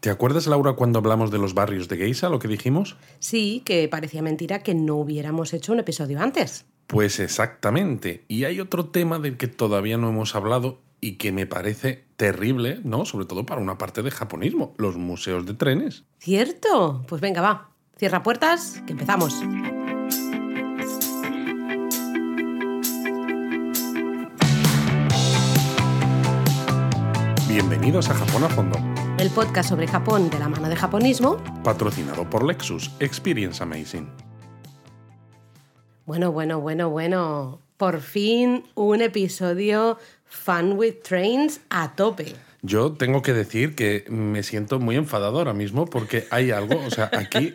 ¿Te acuerdas, Laura, cuando hablamos de los barrios de Geisa, lo que dijimos? Sí, que parecía mentira que no hubiéramos hecho un episodio antes. Pues exactamente. Y hay otro tema del que todavía no hemos hablado y que me parece terrible, ¿no? Sobre todo para una parte de japonismo, los museos de trenes. ¿Cierto? Pues venga, va. Cierra puertas, que empezamos. Bienvenidos a Japón a Fondo, El podcast sobre Japón de la mano de japonismo. patrocinado por Lexus. Experience Amazing. Bueno, bueno, bueno, bueno. Por fin un episodio Fun with Trains a tope. Yo tengo que decir que me siento muy enfadado ahora mismo porque hay algo, o sea, aquí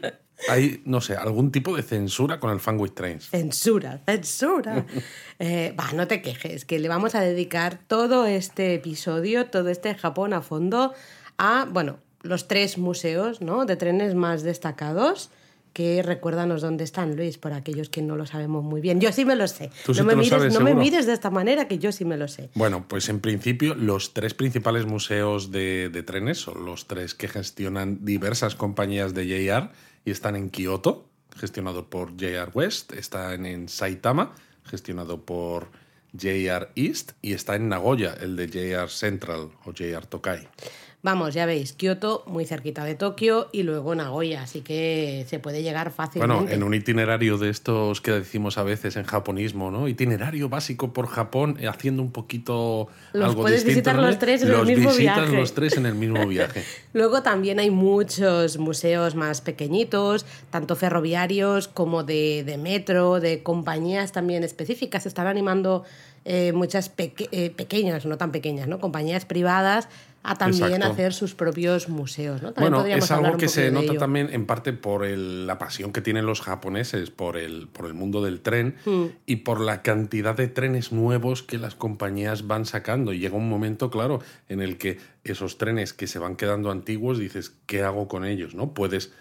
hay, no sé, algún tipo de censura con el Fan with Trains. Censura, censura. Eh, va, no te quejes, que le vamos a dedicar todo este episodio, todo este Japón a fondo, a, bueno, los tres museos ¿no? de trenes más destacados. Que recuérdanos dónde están, Luis, por aquellos que no lo sabemos muy bien. Yo sí me lo sé. Tú sí no me, te lo mires, sabes, no me mires de esta manera, que yo sí me lo sé. Bueno, pues en principio los tres principales museos de, de trenes son los tres que gestionan diversas compañías de JR y están en Kioto, gestionado por JR West, están en Saitama, gestionado por JR East, y está en Nagoya, el de JR Central o JR Tokai. Vamos, ya veis, Kioto muy cerquita de Tokio y luego Nagoya, así que se puede llegar fácilmente. Bueno, en un itinerario de estos que decimos a veces en japonismo, ¿no? Itinerario básico por Japón, eh, haciendo un poquito Los algo puedes distinto. visitar ¿no? los tres en el mismo visitas viaje. los tres en el mismo viaje. Luego también hay muchos museos más pequeñitos, tanto ferroviarios como de, de metro, de compañías también específicas. Se están animando eh, muchas peque- eh, pequeñas, no tan pequeñas, ¿no? Compañías privadas a también Exacto. hacer sus propios museos, ¿no? También Bueno, es algo que se nota ello. también en parte por el- la pasión que tienen los japoneses por el, por el mundo del tren Hmm. y por la cantidad de trenes nuevos que las compañías van sacando. Y llega un momento, claro, en el que esos trenes que se van quedando antiguos, dices, ¿qué hago con ellos? ¿No? Puedes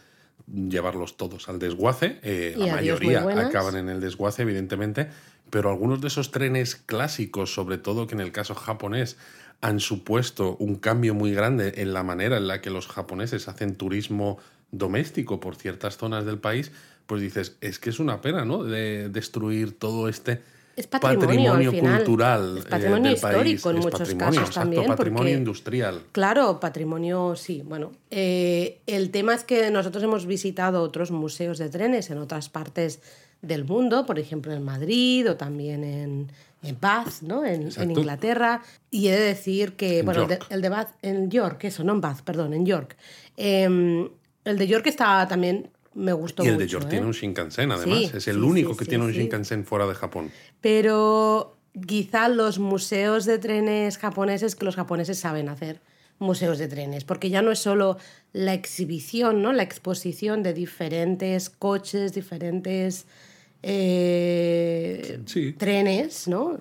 llevarlos todos al desguace, eh, la mayoría acaban en el desguace, evidentemente, pero algunos de esos trenes clásicos, sobre todo que en el caso japonés, han supuesto un cambio muy grande en la manera en la que los japoneses hacen turismo doméstico por ciertas zonas del país, pues dices, es que es una pena, ¿no? De destruir todo este Es patrimonio, cultural Es eh, patrimonio del histórico país. en Es muchos patrimonio, casos exacto, también, patrimonio porque- industrial. Claro, patrimonio, sí. Bueno, eh, el tema es que nosotros hemos visitado otros museos de trenes en otras partes del mundo, por ejemplo en Madrid o también en, en Bath, ¿no? En. Inglaterra. Y he de decir que, En bueno, el de, el de Bath, en York, eso, no en Bath, perdón, en York. Eh, el de York está también, me gustó Y el mucho. de York ¿eh? tiene un Shinkansen, además. Sí, es el sí, único sí, que tiene un. Shinkansen fuera de Japón. Pero quizá los museos de trenes japoneses que los japoneses saben hacer museos de trenes, porque ya no es solo la exhibición, ¿no? La exposición de diferentes coches, diferentes eh, Sí. trenes, ¿no?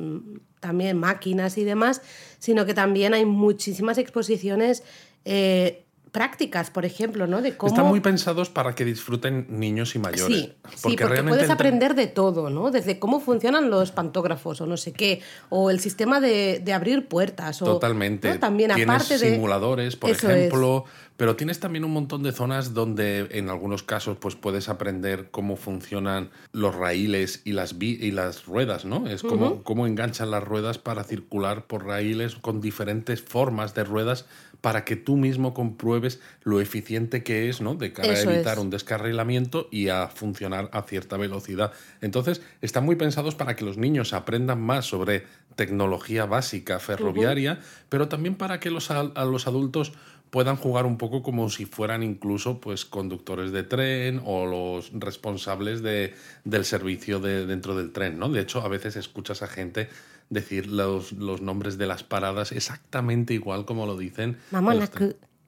También máquinas y demás, sino que también hay muchísimas exposiciones eh, prácticas, por ejemplo, ¿no? De cómo Están muy pensados para que disfruten niños y mayores. Sí, sí, porque, realmente puedes aprender de todo, ¿no? Desde cómo funcionan los pantógrafos o no sé qué, o el sistema de, de abrir puertas. O, Totalmente. ¿no? También tienes aparte de... simuladores, por Eso ejemplo, pero tienes también un montón de zonas donde en algunos casos pues puedes aprender cómo funcionan los raíles y las vi- y las ruedas, ¿no? Es como cómo enganchan las ruedas para circular por raíles con diferentes formas de ruedas para que tú mismo compruebes lo eficiente que es, ¿no? De cara Eso a evitar es. un descarrilamiento y a funcionar a cierta velocidad. Entonces, están muy pensados para que los niños aprendan más sobre tecnología básica ferroviaria, pero también para que los, a los adultos puedan jugar un poco como si fueran incluso pues conductores de tren o los responsables de, del servicio de, dentro del tren, ¿no? De hecho, a veces escuchas a gente decir los, los nombres de las paradas exactamente igual como lo dicen.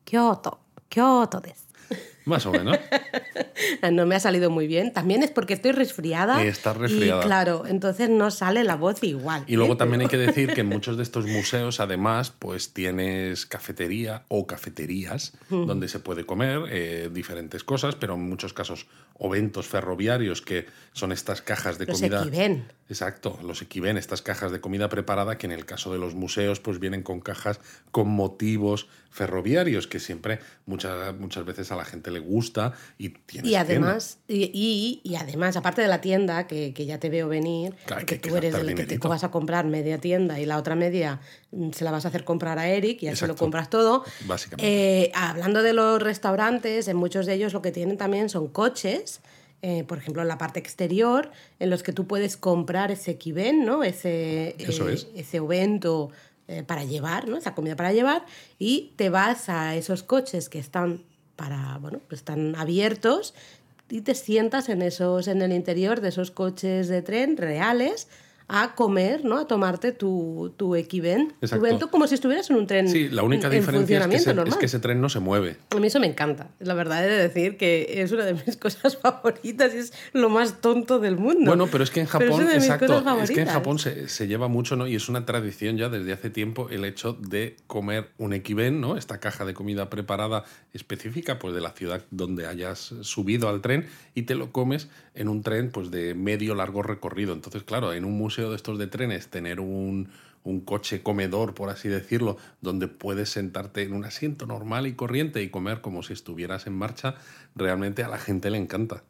Kyoto, Kyoto. Más o menos. Ah, no me ha salido muy bien. También es porque estoy resfriada. Y estás resfriada. Claro, entonces no sale la voz igual. Y luego ¿eh? también hay que decir que en muchos de estos museos, además, pues tienes cafetería o cafeterías donde se puede comer eh, diferentes cosas, pero en muchos casos eventos ferroviarios, que son estas cajas de comida. Los equiven. Exacto, los equiven, estas cajas de comida preparada que en el caso de los museos, pues vienen con cajas con motivos ferroviarios, que siempre muchas, muchas veces a la gente le gusta y además, y, y- y además, aparte de la tienda, que, que ya te veo venir, Claro, que tú eres el que te vas a comprar media tienda y la otra media mm, se la vas a hacer comprar a Eric y así lo compras todo. Básicamente. Eh, hablando de los restaurantes, en muchos de ellos lo que tienen también son coches. eh, por ejemplo, en la parte exterior, en los que tú puedes comprar ese equiven, ¿no? Ese, Eso eh, es. ese evento eh, para llevar, ¿no? Esa comida para llevar, y te vas a esos coches que están para, bueno, pues están abiertos y te sientas en esos, en el interior de esos coches de tren reales a comer, ¿no? A tomarte tu, tu equiven, tu evento como si estuvieras en un tren Sí, la única en- en diferencia es que, ese, es normal. que ese tren no se mueve. A mí eso me encanta. La verdad he de decir que es una de mis cosas favoritas y es lo más tonto del mundo. Bueno, pero es que en es Japón, exacto, es que en. Japón se, se lleva mucho, ¿no? Y es una tradición ya desde hace tiempo el hecho de comer un equiven, ¿no? Esta caja de comida preparada específica, pues de la ciudad donde hayas subido al tren y te lo comes en un tren, pues de medio largo recorrido. Entonces, claro, en un museo de estos de trenes, tener un, un coche comedor, por así decirlo, donde puedes sentarte en un asiento normal y corriente y comer como si estuvieras en marcha, realmente a la gente le encanta.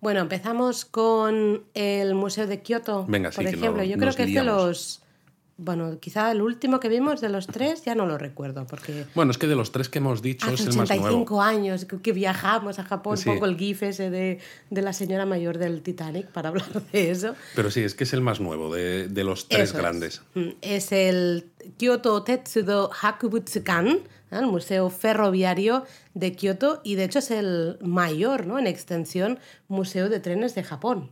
Bueno, empezamos con el Museo de Kioto. Venga, sí, por que ejemplo. nos- Yo creo que es de los. Bueno, quizá el último que vimos de los tres ya no lo recuerdo, porque Bueno, es que de los tres que hemos dicho hace es el más nuevo. 85 años que, viajamos a Japón, Sí. pongo el gif ese de, de la señora mayor del Titanic para hablar de eso. Pero sí, es que es el más nuevo de, de los tres Eso grandes. Mm, Es el Kyoto Tetsudo Hakubutsukan, ¿eh? el Museo Ferroviario de Kioto, y de hecho es el mayor, ¿no? en extensión, museo de trenes de Japón.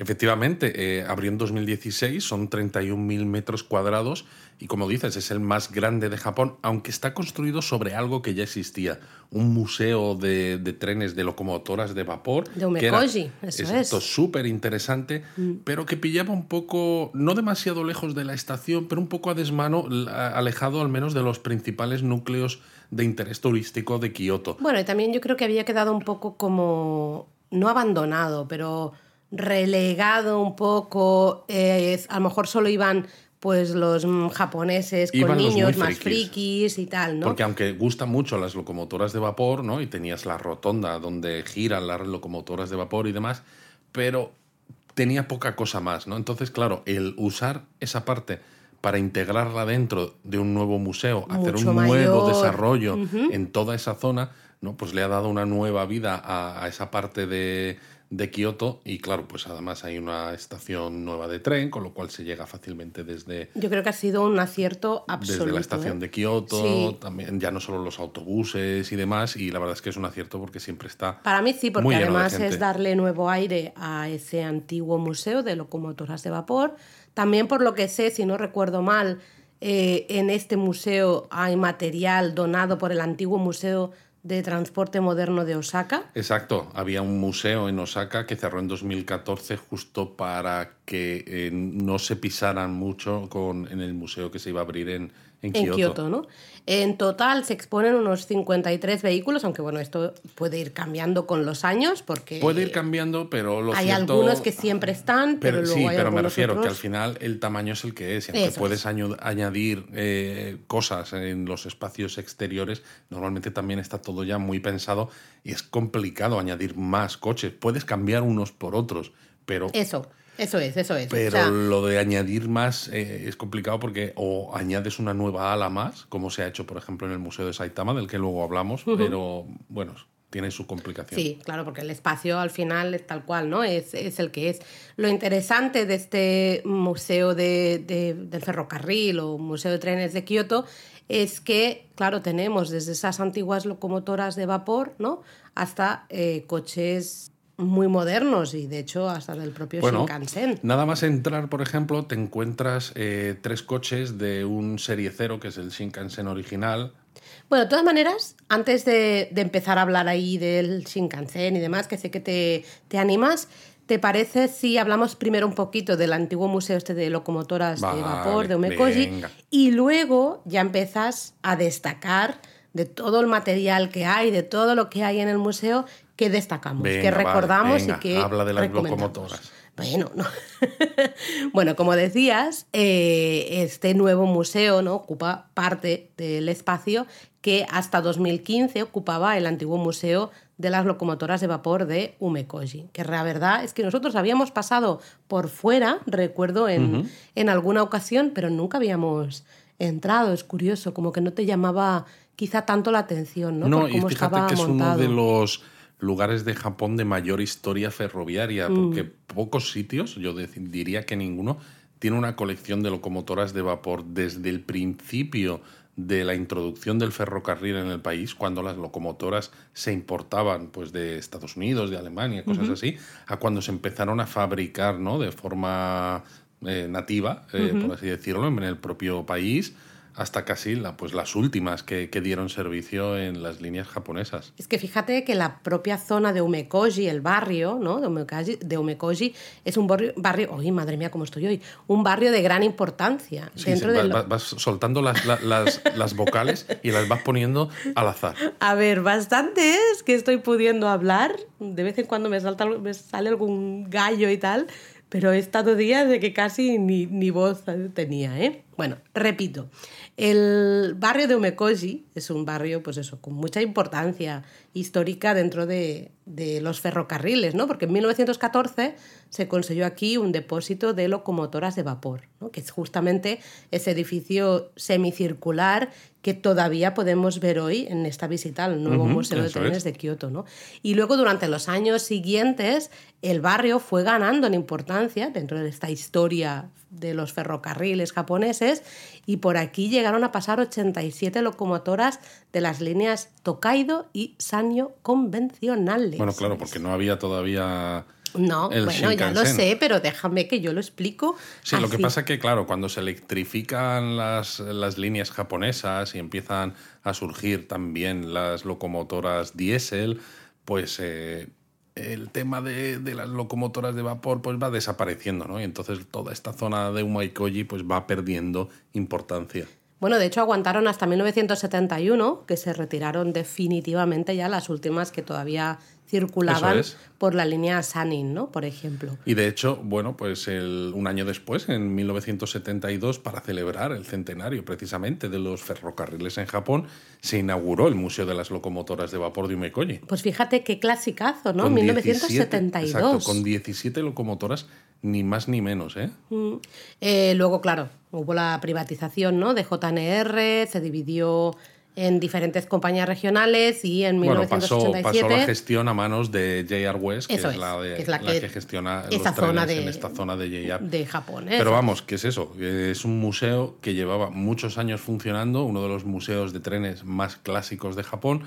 Efectivamente, eh, abrió en 2016, son 31.000 metros cuadrados y como dices, es el más grande de Japón, aunque está construido sobre algo que ya existía, un museo de, de trenes de locomotoras de vapor. De Umekoji, eso es. súper interesante, pero que pillaba un poco, no demasiado lejos de la estación, pero un poco a desmano, alejado al menos de los principales núcleos de interés turístico de Kioto. Bueno, y también yo creo que había quedado un poco como, no abandonado, pero relegado un poco. eh, a lo mejor solo iban pues los mm, japoneses con Iban niños más frikis. frikis y tal, ¿no? Porque aunque gustan mucho las locomotoras de vapor, ¿no? Y tenías la rotonda donde giran las locomotoras de vapor y demás, pero tenía poca cosa más, ¿no? Entonces, claro, el usar esa parte para integrarla dentro de un nuevo museo, hacer un nuevo desarrollo en toda esa zona, ¿no? Pues le ha dado una nueva vida a, a esa parte de, de Kioto y claro, pues además hay una estación nueva de tren, con lo cual se llega fácilmente desde, Yo creo que ha sido un acierto absoluto. desde la estación ¿eh? de Kioto, Sí. también ya no solo los autobuses y demás, y la verdad es que es un acierto porque siempre está Para mí sí, porque muy además es darle nuevo aire a ese antiguo museo de locomotoras de vapor. También por lo que sé, si no recuerdo mal, eh, en este museo hay material donado por el antiguo Museo de Transporte Moderno de Osaka. Exacto, había un museo en Osaka que cerró en 2014 justo para que eh, no se pisaran mucho con, en el museo que se iba a abrir en, en, En Kioto. Kioto, ¿no? En total se exponen unos 53 vehículos, aunque bueno, esto puede ir cambiando con los años porque Puede ir cambiando, pero lo hay cierto- algunos que siempre están, pero, Pero, luego sí, hay pero me refiero que al final el tamaño es el que es. Y aunque Eso puedes es. añadir eh, cosas en los espacios exteriores, normalmente también está todo ya muy pensado y es complicado añadir más coches. Puedes cambiar unos por otros, pero, Eso, eso es, eso es. O pero sea, lo de añadir más eh, es complicado porque o añades una nueva ala más, como se ha hecho, por ejemplo, en el Museo de Saitama, del que luego hablamos, pero bueno, tiene su complicación. Sí, claro, porque el espacio al final es tal cual, ¿no? Es, es el que es. Lo interesante de este museo de, de- del ferrocarril o museo de trenes de Kioto es que, claro, tenemos desde esas antiguas locomotoras de vapor, ¿no? Hasta eh, coches muy modernos y de hecho hasta del propio Bueno, Shinkansen. nada más entrar, por ejemplo, te encuentras eh, tres coches de un Serie 0, que es el Shinkansen original. Bueno, de todas maneras, antes de, de empezar a hablar ahí del Shinkansen y demás, que sé que te, te animas, ¿Te parece si hablamos primero un poquito del antiguo museo este de locomotoras de vapor de Umekoji venga. y luego ya empiezas a destacar de todo el material que hay, de todo lo que hay en el museo que destacamos, Venga, que vale, recordamos venga, y que habla de las locomotoras. Bueno, no. bueno, como decías, eh, este nuevo museo ¿no? ocupa parte del espacio que hasta 2015 ocupaba el antiguo museo de las locomotoras de vapor de Umekoji. Que la verdad es que nosotros habíamos pasado por fuera, recuerdo, en, en alguna ocasión, pero nunca habíamos entrado. Es curioso, como que no te llamaba quizá tanto la atención, ¿no? No, Por y cómo fíjate estaba que es uno montado. de los lugares de Japón de mayor historia ferroviaria, Mm. porque pocos sitios, yo diría que ninguno, tiene una colección de locomotoras de vapor desde el principio de la introducción del ferrocarril en el país, cuando las locomotoras se importaban pues, de Estados Unidos, de Alemania, cosas así, a cuando se empezaron a fabricar ¿no? de forma eh, nativa, eh, por así decirlo, en el propio país, hasta casi la, pues, las últimas que, que dieron servicio en las líneas japonesas. Es que fíjate que la propia zona de Umekoji, el barrio ¿no? de, Umekoji, de Umekoji, es un barrio, barrio, ¡ay, madre mía, cómo estoy hoy! Un barrio de gran importancia. Sí, dentro sí, vas, lo- vas- vas soltando las, la- las, las vocales y las vas poniendo al azar. A ver, bastante es que estoy pudiendo hablar. De vez en cuando me, salta, me sale algún gallo y tal, pero he estado días de que casi ni, ni voz tenía, ¿eh? Bueno, repito. El barrio de Umekoji es un barrio, pues eso, con mucha importancia histórica dentro de, de los ferrocarriles, ¿no? Porque en 1914 se construyó aquí un depósito de locomotoras de vapor, ¿no? que es justamente ese edificio semicircular que todavía podemos ver hoy en esta visita al nuevo Museo de Trenes es. de Kioto. ¿no? Y luego durante los años siguientes el barrio fue ganando en importancia dentro de esta historia de los ferrocarriles japoneses y por aquí llegaron a pasar 87 locomotoras de las líneas Tokaido y Sanyo convencionales. Bueno, claro, porque no había todavía... No, el bueno, ya lo Shinkansen. sé, pero déjame que yo lo explico. Sí, lo que pasa que, claro, cuando se electrifican las, las líneas japonesas y empiezan a surgir también las locomotoras diésel, pues eh, el tema de, las locomotoras de vapor pues va desapareciendo, ¿no? Y entonces toda esta zona de Umaikoji pues va perdiendo importancia. Bueno, de hecho aguantaron hasta 1971, que se retiraron definitivamente ya las últimas que todavía circulaban es. por la línea Sanin, ¿no? Por ejemplo. Y de hecho, bueno, pues el- un año después, en 1972, para celebrar el centenario precisamente de los ferrocarriles en Japón, se inauguró el Museo de las Locomotoras de Vapor de Umekoji. Pues fíjate qué clasicazo, ¿no? Con 1972. 17, exacto, con 17 locomotoras, ni más ni menos, ¿eh? Mm. Eh, luego, claro, hubo la privatización ¿no? de JNR, se dividió en diferentes compañías regionales y en Bueno, pasó, 1987... pasó la gestión a manos de JR West, que es, es, la, de, que es la la que- gestiona esa los zona trenes de- en esta zona de JR. de Japón. ¿eh? Pero vamos, ¿qué es eso? Es un museo que llevaba muchos años funcionando, uno de los museos de trenes más clásicos de Japón,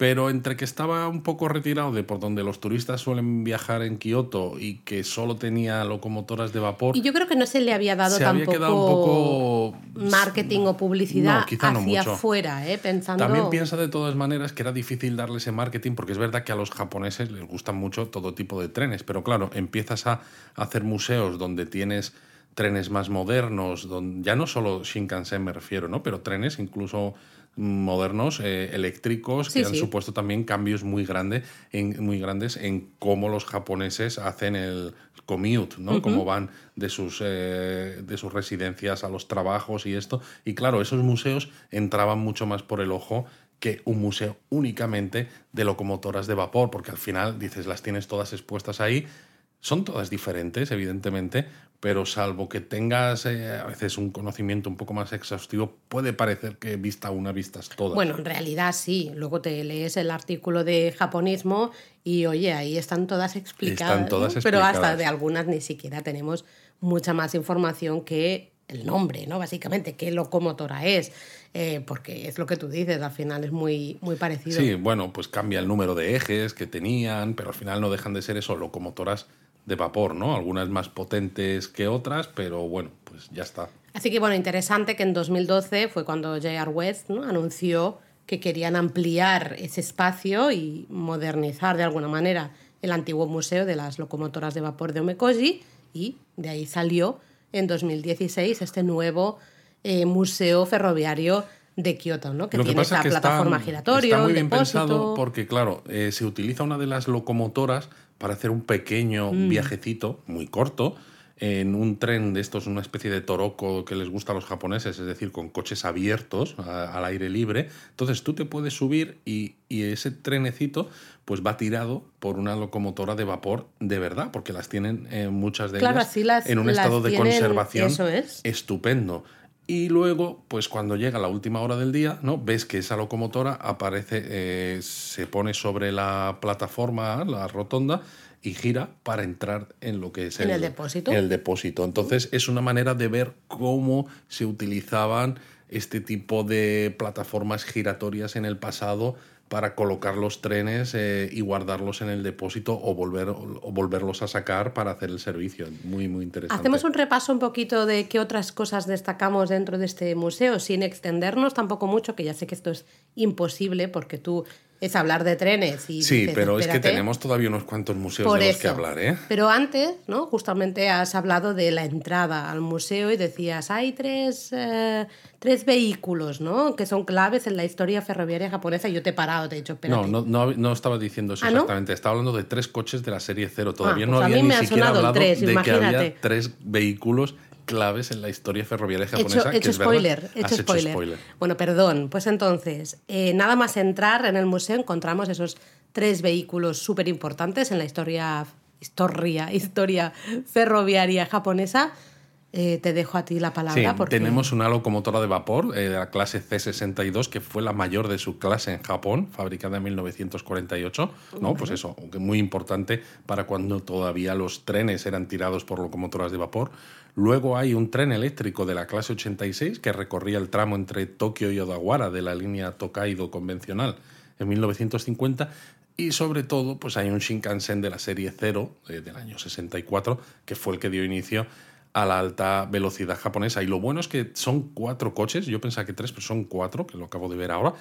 pero entre que estaba un poco retirado de por donde los turistas suelen viajar en Kioto y que solo tenía locomotoras de vapor, Y yo creo que no se le había dado se había tampoco quedado un poco... marketing o publicidad No, no hacia mucho. afuera, ¿eh? pensando... También piensa de todas maneras que era difícil darle ese marketing porque es verdad que a los japoneses les gustan mucho todo tipo de trenes, pero claro, empiezas a hacer museos donde tienes trenes más modernos, donde, ya no solo Shinkansen me refiero, ¿no? pero trenes incluso modernos, eh, eléctricos, Sí, que han sí. supuesto también cambios muy, grande, en, muy grandes en cómo los japoneses hacen el commute, ¿no? Cómo van de sus, eh, de sus residencias a los trabajos y esto. Y claro, esos museos entraban mucho más por el ojo que un museo únicamente de locomotoras de vapor, porque al final dices, las tienes todas expuestas ahí, son todas diferentes, evidentemente, pero salvo que tengas eh, a veces un conocimiento un poco más exhaustivo, puede parecer que vista una vistas todas. Bueno, en realidad sí. Luego te lees el artículo de japonismo y oye, ahí están todas explicadas. Están todas ¿no? Pero hasta explicadas. de algunas ni siquiera tenemos mucha más información que el nombre, ¿no? Básicamente, qué locomotora es. Eh, porque es lo que tú dices, al final es muy, muy parecido. Sí, bueno, pues cambia el número de ejes que tenían, pero al final no dejan de ser eso, locomotoras de vapor, ¿no? Algunas más potentes que otras, pero bueno, pues ya está. Así que bueno, interesante que en 2012 fue cuando J.R. West ¿no? anunció que querían ampliar ese espacio y modernizar de alguna manera el antiguo museo de las locomotoras de vapor de Omekoji y de ahí salió en 2016 este nuevo eh, museo ferroviario de Kioto, ¿no? que tiene esta plataforma giratoria. Está muy bien pensado porque, claro, eh, se utiliza una de las locomotoras para hacer un pequeño mm. viajecito muy corto en un tren de estos, una especie de toroco que les gusta a los japoneses, es decir, con coches abiertos al aire libre. Entonces tú te puedes subir y, ese trenecito pues va tirado por una locomotora de vapor de verdad, porque las tienen eh, muchas de ellas en un estado de conservación estupendo. Y luego, pues cuando llega la última hora del día, ¿no? Ves que esa locomotora aparece, eh, se pone sobre la plataforma, la rotonda, y gira para entrar en lo que es el, depósito. el depósito. Entonces es una manera de ver cómo se utilizaban este tipo de plataformas giratorias en el pasado para colocar los trenes eh, y guardarlos en el depósito o, volver, o volverlos a sacar para hacer el servicio. Muy, muy interesante. Hacemos un repaso un poquito de qué otras cosas destacamos dentro de este museo, sin extendernos tampoco mucho, que ya sé que esto es imposible porque tú es hablar de trenes. Y sí, pero es que tenemos todavía unos cuantos museos de los que hablar, ¿eh? Pero antes, ¿no? Justamente has hablado de la entrada al museo y decías, hay tres, eh, tres vehículos, ¿no? Que son claves en la historia ferroviaria japonesa. Yo te he parado, te he dicho, No, no, no, no estaba diciendo eso ¿Ah, exactamente. Estaba hablando de tres coches de la serie cero. Todavía ah, no pues había ni siquiera hablado de que había tres vehículos claves en la historia ferroviaria japonesa. Hecho, spoiler, hecho spoiler. Bueno, perdón. Pues entonces, eh, nada más entrar en el museo encontramos esos tres vehículos súper importantes en la historia, historia, historia ferroviaria japonesa eh, te dejo a ti la palabra. porque... Tenemos una locomotora de vapor eh, de la clase C62, que fue la mayor de su clase en Japón, fabricada en 1948. ¿no? Pues eso, muy importante para cuando todavía los trenes eran tirados por locomotoras de vapor. Luego hay un tren eléctrico de la clase 86 que recorría el tramo entre Tokio y Odawara de la línea Tokaido convencional en 1950 y sobre todo pues hay un Shinkansen de la serie 0 eh, del año 64 que fue el que dio inicio a la alta velocidad japonesa. Y lo bueno es que son cuatro coches, yo pensaba que tres, pero son cuatro, que lo acabo de ver ahora.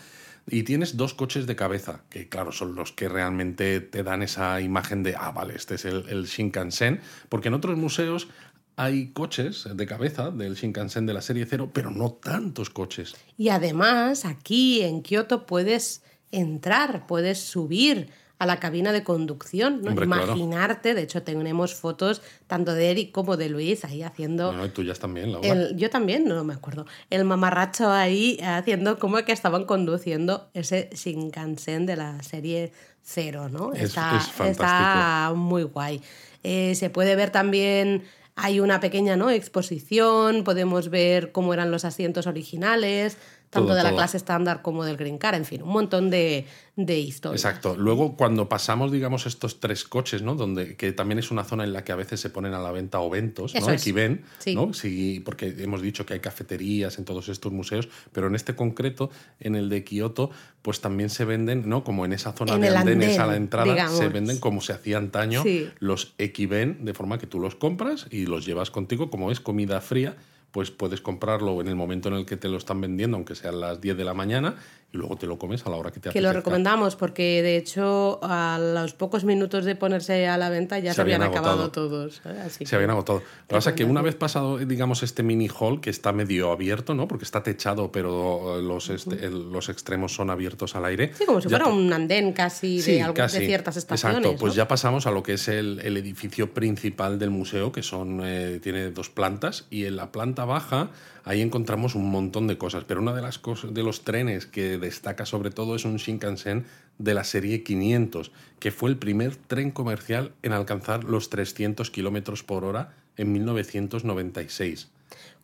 Y tienes dos coches de cabeza, que claro, son los que realmente te dan esa imagen de, ah, vale, este es el, Shinkansen, porque en otros museos hay coches de cabeza del Shinkansen de la serie cero, pero no tantos coches. Y además, aquí en Kioto puedes entrar, puedes subir a la cabina de conducción, ¿no? Imaginarte, de hecho tenemos fotos tanto de Eric como de Luis ahí haciendo... No, y tuyas también, yo también, no me acuerdo. El mamarracho ahí haciendo como que estaban conduciendo ese Shinkansen de la serie cero, ¿no? Es, está, está muy guay. Eh, se puede ver también hay una pequeña ¿no? exposición, podemos ver cómo eran los asientos originales, tanto de la clase estándar como del Green Car, en fin, un montón de, de historias. Exacto. Luego, cuando pasamos, digamos, estos tres coches, ¿no? Donde, que también es una zona en la que a veces se ponen a la venta oventos, ¿no? Equiven, ¿no? Sí, porque hemos dicho que hay cafeterías en todos estos museos, pero en este concreto, en el de Kioto, pues también se venden, ¿no? Como en esa zona de andenes a la entrada, se venden como se hacía antaño los Equiven, de forma que tú los compras y los llevas contigo, como es comida fría pues puedes comprarlo en el momento en el que te lo están vendiendo, aunque sean las 10 de la mañana, y luego te lo comes a la hora que te apetezca. Que lo recomendamos porque de hecho a los pocos minutos de ponerse a la venta ya se, habían, acabado todos. ¿eh? se habían agotado. Lo que pasa es que una vez pasado, digamos, este mini hall que está medio abierto, ¿no? Porque está techado, pero los, este, los extremos son abiertos al aire. Sí, como si fuera un andén casi, de, de, ciertas estaciones. Exacto, pues ya pasamos a lo que es el, el edificio principal del museo, que son eh, tiene dos plantas, y en la planta baja ahí encontramos un montón de cosas, pero una de las cosas de los trenes que destaca sobre todo es un Shinkansen de la serie 500, que fue el primer tren comercial en alcanzar los 300 kilómetros por hora en 1996.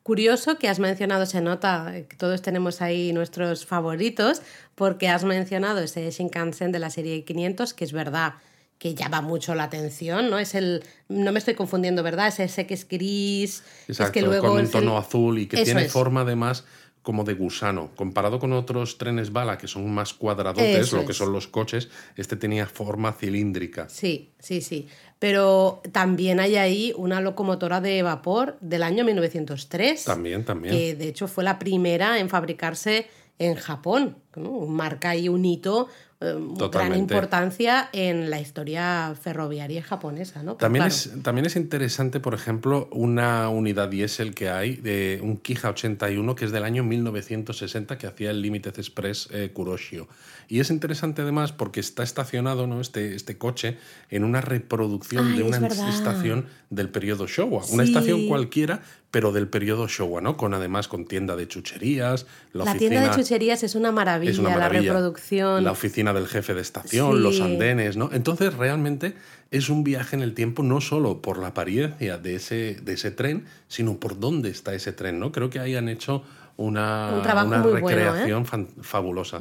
Curioso que has mencionado, se nota que todos tenemos ahí nuestros favoritos, porque has mencionado ese Shinkansen de la serie 500, que es verdad que llama mucho la atención, ¿no? Es el, no me estoy confundiendo, ¿verdad? Es ese que es gris, es que luego con un tono azul y que tiene forma además como de gusano. Comparado con otros trenes bala que son más cuadradotes, lo que son los coches, este tenía forma cilíndrica. Sí, sí, sí. Pero también hay ahí una locomotora de vapor del año 1903. También, también. Que de hecho fue la primera en fabricarse en Japón. ¿no? Marca ahí un hito gran Totalmente. importancia en la historia ferroviaria japonesa. ¿no? También, claro, es, también es interesante, por ejemplo, una unidad diésel que hay, de un Kija 81, que es del año 1960, que hacía el Limited Express eh, Kuroshio. Y es interesante además porque está estacionado ¿no? este, este coche en una reproducción Ay, de es una verdad. estación del periodo Showa. Una estación cualquiera, pero del periodo Showa, ¿no? Con además con tienda de chucherías, la, la oficina... tienda de chucherías es una maravilla, Es una la maravilla. reproducción. La oficina del jefe de estación, Sí. los andenes, ¿no? Entonces, realmente es un viaje en el tiempo no solo por la apariencia de ese, de ese tren, sino por dónde está ese tren, ¿no? Creo que ahí han hecho una, Un trabajo una muy bueno, ¿eh? recreación fabulosa.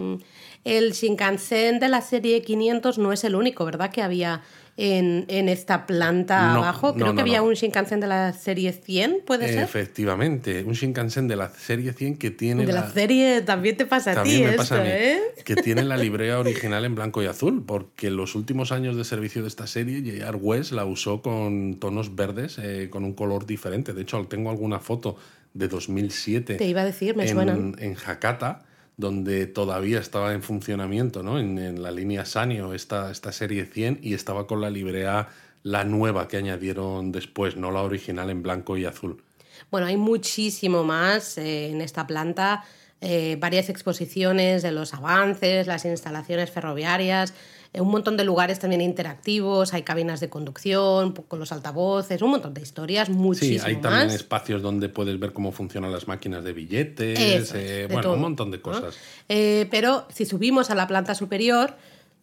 El Shinkansen de la serie 500 no es el único, ¿verdad? Que había en, en esta planta No, abajo. Creo no, que no, había no. un Shinkansen de la serie 100, ¿puede ser? Efectivamente, un Shinkansen de la serie 100 que tiene De la serie también te pasa a ti También me esto, pasa a mí. ¿eh? Que tiene la librea original en blanco y azul, porque en los últimos años de servicio de esta serie, J.R. West la usó con tonos verdes, eh, con un color diferente. De hecho, tengo alguna foto de 2007 Te iba a decir, me en, suenan. en Hakata, donde todavía estaba en funcionamiento, ¿no? En, la línea Sanyo, esta, esta serie 100, y estaba con la librea, la nueva que añadieron después, no la original en blanco y azul. Bueno, hay muchísimo más eh, en esta planta, eh, varias exposiciones de los avances, las instalaciones ferroviarias, un montón de lugares también interactivos, hay cabinas de conducción con los altavoces, un montón de historias, Sí, muchísimo hay también más. espacios donde puedes ver cómo funcionan las máquinas de billetes, es, eh, de bueno, todo, un montón de ¿no? cosas. Eh, pero si subimos a la planta superior,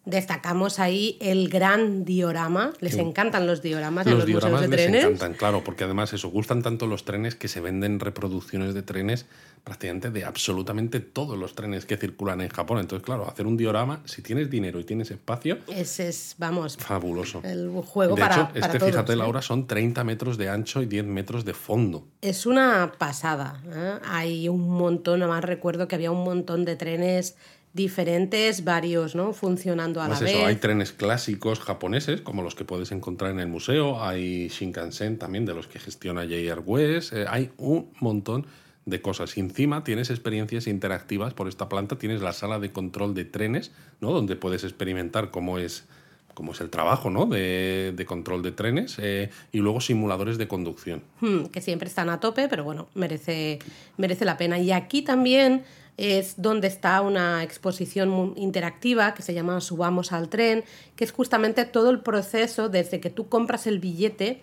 destacamos ahí el gran diorama. Les encantan los dioramas Los los museos dioramas de les trenes. encantan, claro, porque además eso, gustan tanto los trenes que se venden reproducciones de trenes prácticamente de absolutamente todos los trenes que circulan en Japón. Entonces, claro, hacer un diorama, si tienes dinero y tienes espacio, Ese es, vamos, fabuloso. el juego de para, hecho, para este, todos, fíjate, ¿eh? Laura, son 30 metros de ancho y 10 metros de fondo. Es una pasada. ¿eh? Hay un montón, además recuerdo que había un montón de trenes diferentes, varios, ¿no? Funcionando a Más la eso, vez. hay trenes clásicos japoneses, como los que puedes encontrar en el museo, hay Shinkansen también, de los que gestiona J.R. West, eh, hay un montón de cosas. Y encima tienes experiencias interactivas por esta planta, tienes la sala de control de trenes, ¿no? Donde puedes experimentar cómo es, cómo es el trabajo, ¿no? De, de control de trenes, eh, y luego simuladores de conducción. Hmm, que siempre están a tope, pero bueno, merece, merece la pena. Y aquí también es donde está una exposición interactiva que se llama Subamos al tren, que es justamente todo el proceso desde que tú compras el billete,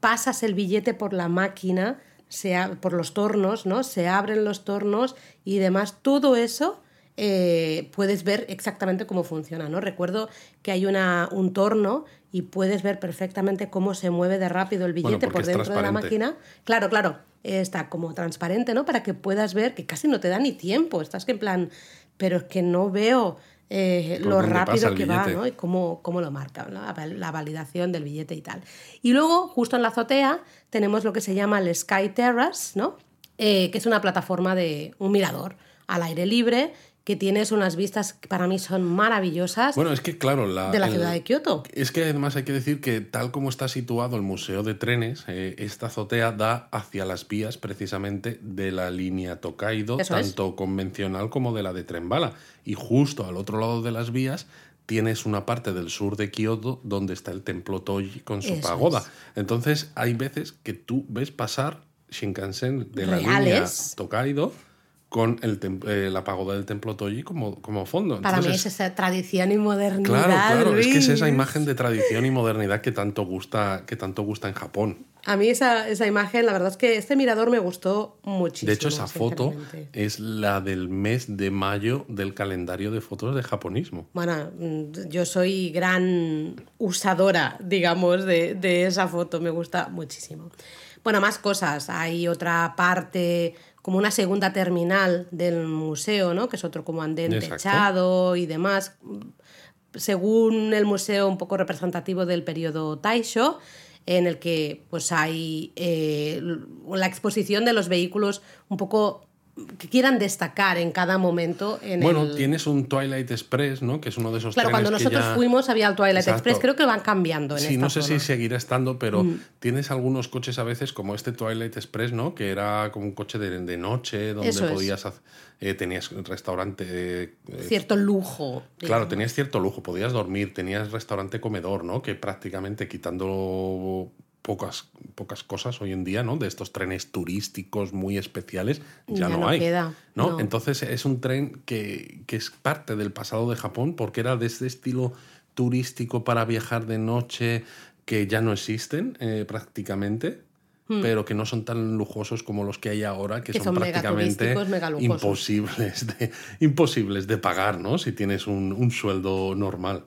pasas el billete por la máquina, se por los tornos, ¿no? Se abren los tornos y demás, todo eso eh, puedes ver exactamente cómo funciona, ¿no? Recuerdo que hay una, un torno y puedes ver perfectamente cómo se mueve de rápido el Bueno, billete porque por dentro de la máquina. Claro, claro, está como transparente, ¿no? Para que puedas ver que casi no te da ni tiempo. Estás que en plan, pero es que no veo eh, lo rápido que va. ¿no? Y cómo, cómo lo marca, ¿no? la validación del billete y tal. Y luego, justo en la azotea, tenemos lo que se llama el Sky Terrace, ¿no? Eh, que es una plataforma de un mirador al aire libre que tienes unas vistas que para mí son maravillosas Bueno, es que claro, la, de la el- ciudad de Kioto. Es que además hay que decir que tal como está situado el Museo de Trenes, eh, esta azotea da hacia las vías precisamente de la línea Tokaido, Eso es. tanto convencional como de la de tren bala. Y justo al otro lado de las vías tienes una parte del sur de Kioto donde está el templo Toji con su Eso pagoda. es. Entonces hay veces que tú ves pasar Shinkansen de la línea. Tokaido con el eh, la pagoda del templo Toji como, como fondo. Para mí es esa tradición y modernidad. Claro, claro, es que es esa imagen de tradición y modernidad que tanto gusta, que tanto gusta en Japón. A mí esa, esa imagen, la verdad es que este mirador me gustó muchísimo. De hecho, esa foto es la del mes de mayo del calendario de fotos de japonismo. Bueno, mm, yo soy gran usadora, digamos, de, de esa foto, me gusta muchísimo. Bueno, más cosas. Hay otra parte, como una segunda terminal del museo, ¿no? Que es otro como andén Exacto. techado y demás. Según el museo, un poco representativo del periodo Taisho, en el que pues hay eh, la exposición de los vehículos un poco que quieran destacar en cada momento en Bueno, el... tienes un Twilight Express, ¿no? Que es uno de esos Claro, cuando que nosotros ya- fuimos había el Twilight Exacto. Express, creo que van cambiando en Sí, esta no sé zona. Mm. si seguirá estando, pero tienes algunos coches a veces como este Twilight Express, ¿no? Que era como un coche de, de noche donde Eso podías hacer, eh, tenías un restaurante, eh, eh, Cierto lujo. Claro, tenías cierto lujo, podías dormir, tenías restaurante comedor, ¿no? Que prácticamente quitando pocas, pocas cosas hoy en día, ¿no? De estos trenes turísticos muy especiales, ya, Ya no, no hay. queda, ¿no? no. Entonces es un tren que, que es parte del pasado de Japón porque era de este estilo turístico para viajar de noche que ya no existen eh, prácticamente. Pero que no son tan lujosos como los que hay ahora, que, Hmm. Que son, prácticamente imposibles de, imposibles de pagar, ¿no? Si tienes un, un sueldo normal.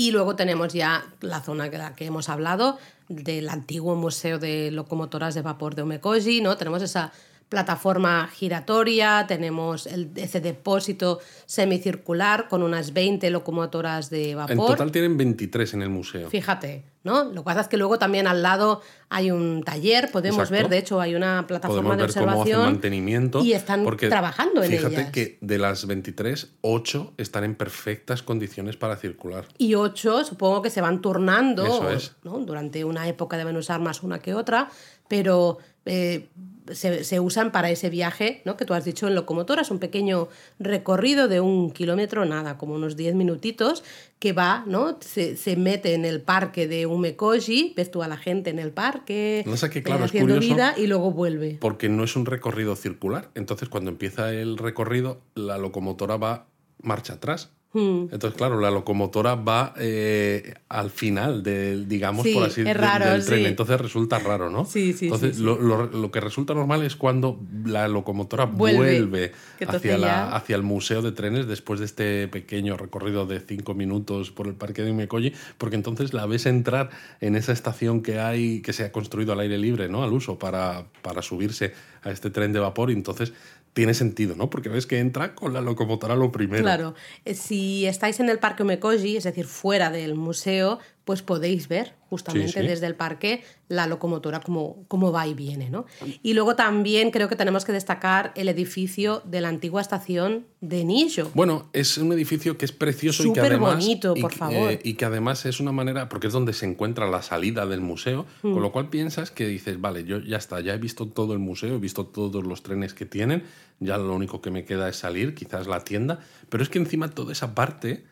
Y luego tenemos ya la zona de la que hemos hablado, del antiguo Museo de Locomotoras de Vapor de Umekoji, ¿no? Tenemos esa plataforma giratoria, tenemos el, ese depósito semicircular con unas 20 locomotoras de vapor. En total tienen 23 en el museo. Fíjate, ¿no? Lo que pasa es que luego también al lado hay un taller, podemos Exacto. ver, de hecho hay una plataforma Podemos de ver cómo hacen observación mantenimiento. y están porque trabajando en fíjate ellas. que de las 23, 8 están en perfectas condiciones para circular. y ocho supongo que se van turnando, Eso es. ¿no? Durante una época deben usar más una que otra, pero eh, se, se usan para ese viaje, ¿no? Que tú has dicho en locomotoras, un pequeño recorrido de un kilómetro, nada, como unos 10 minutitos, que va, ¿no? Se, se mete en el parque de Umekoji, ves tú a la gente en el parque, es eh, claro, es haciendo curioso vida y luego vuelve. Porque no es un recorrido circular. Entonces, cuando empieza el recorrido, la locomotora va marcha atrás. Hmm. Entonces, claro, la locomotora va eh, al final del, digamos, Sí, por así es del- raro, del tren. sí. Entonces resulta raro, ¿no? Sí, sí, Entonces, sí. Lo, lo- lo que resulta normal es cuando la locomotora Vuelve. vuelve, hacia, la- hacia el museo de trenes después de este pequeño recorrido de cinco minutos por el parque de Umekoji, porque entonces la ves entrar en esa estación que hay, que se ha construido al aire libre, ¿no? Al uso para, para subirse a este tren de vapor y entonces tiene sentido, ¿no? Porque ves que entra con la locomotora lo primero. Claro, Eh, si estáis en el Parque Umekoji, es decir, fuera del museo, pues podéis ver justamente Sí, sí. desde el parque la locomotora como, como va y viene. ¿no? Y luego también creo que tenemos que destacar el edificio de la antigua estación de Nijo. Bueno, es un edificio que es precioso y que además. bonito, y por que- favor. eh, y que además es una manera, porque es donde se encuentra la salida del museo, Hmm. con lo cual piensas que dices, vale, yo ya está, ya he visto todo el museo, he visto todos los trenes que tienen, ya lo único que me queda es salir, quizás la tienda, pero es que encima toda esa parte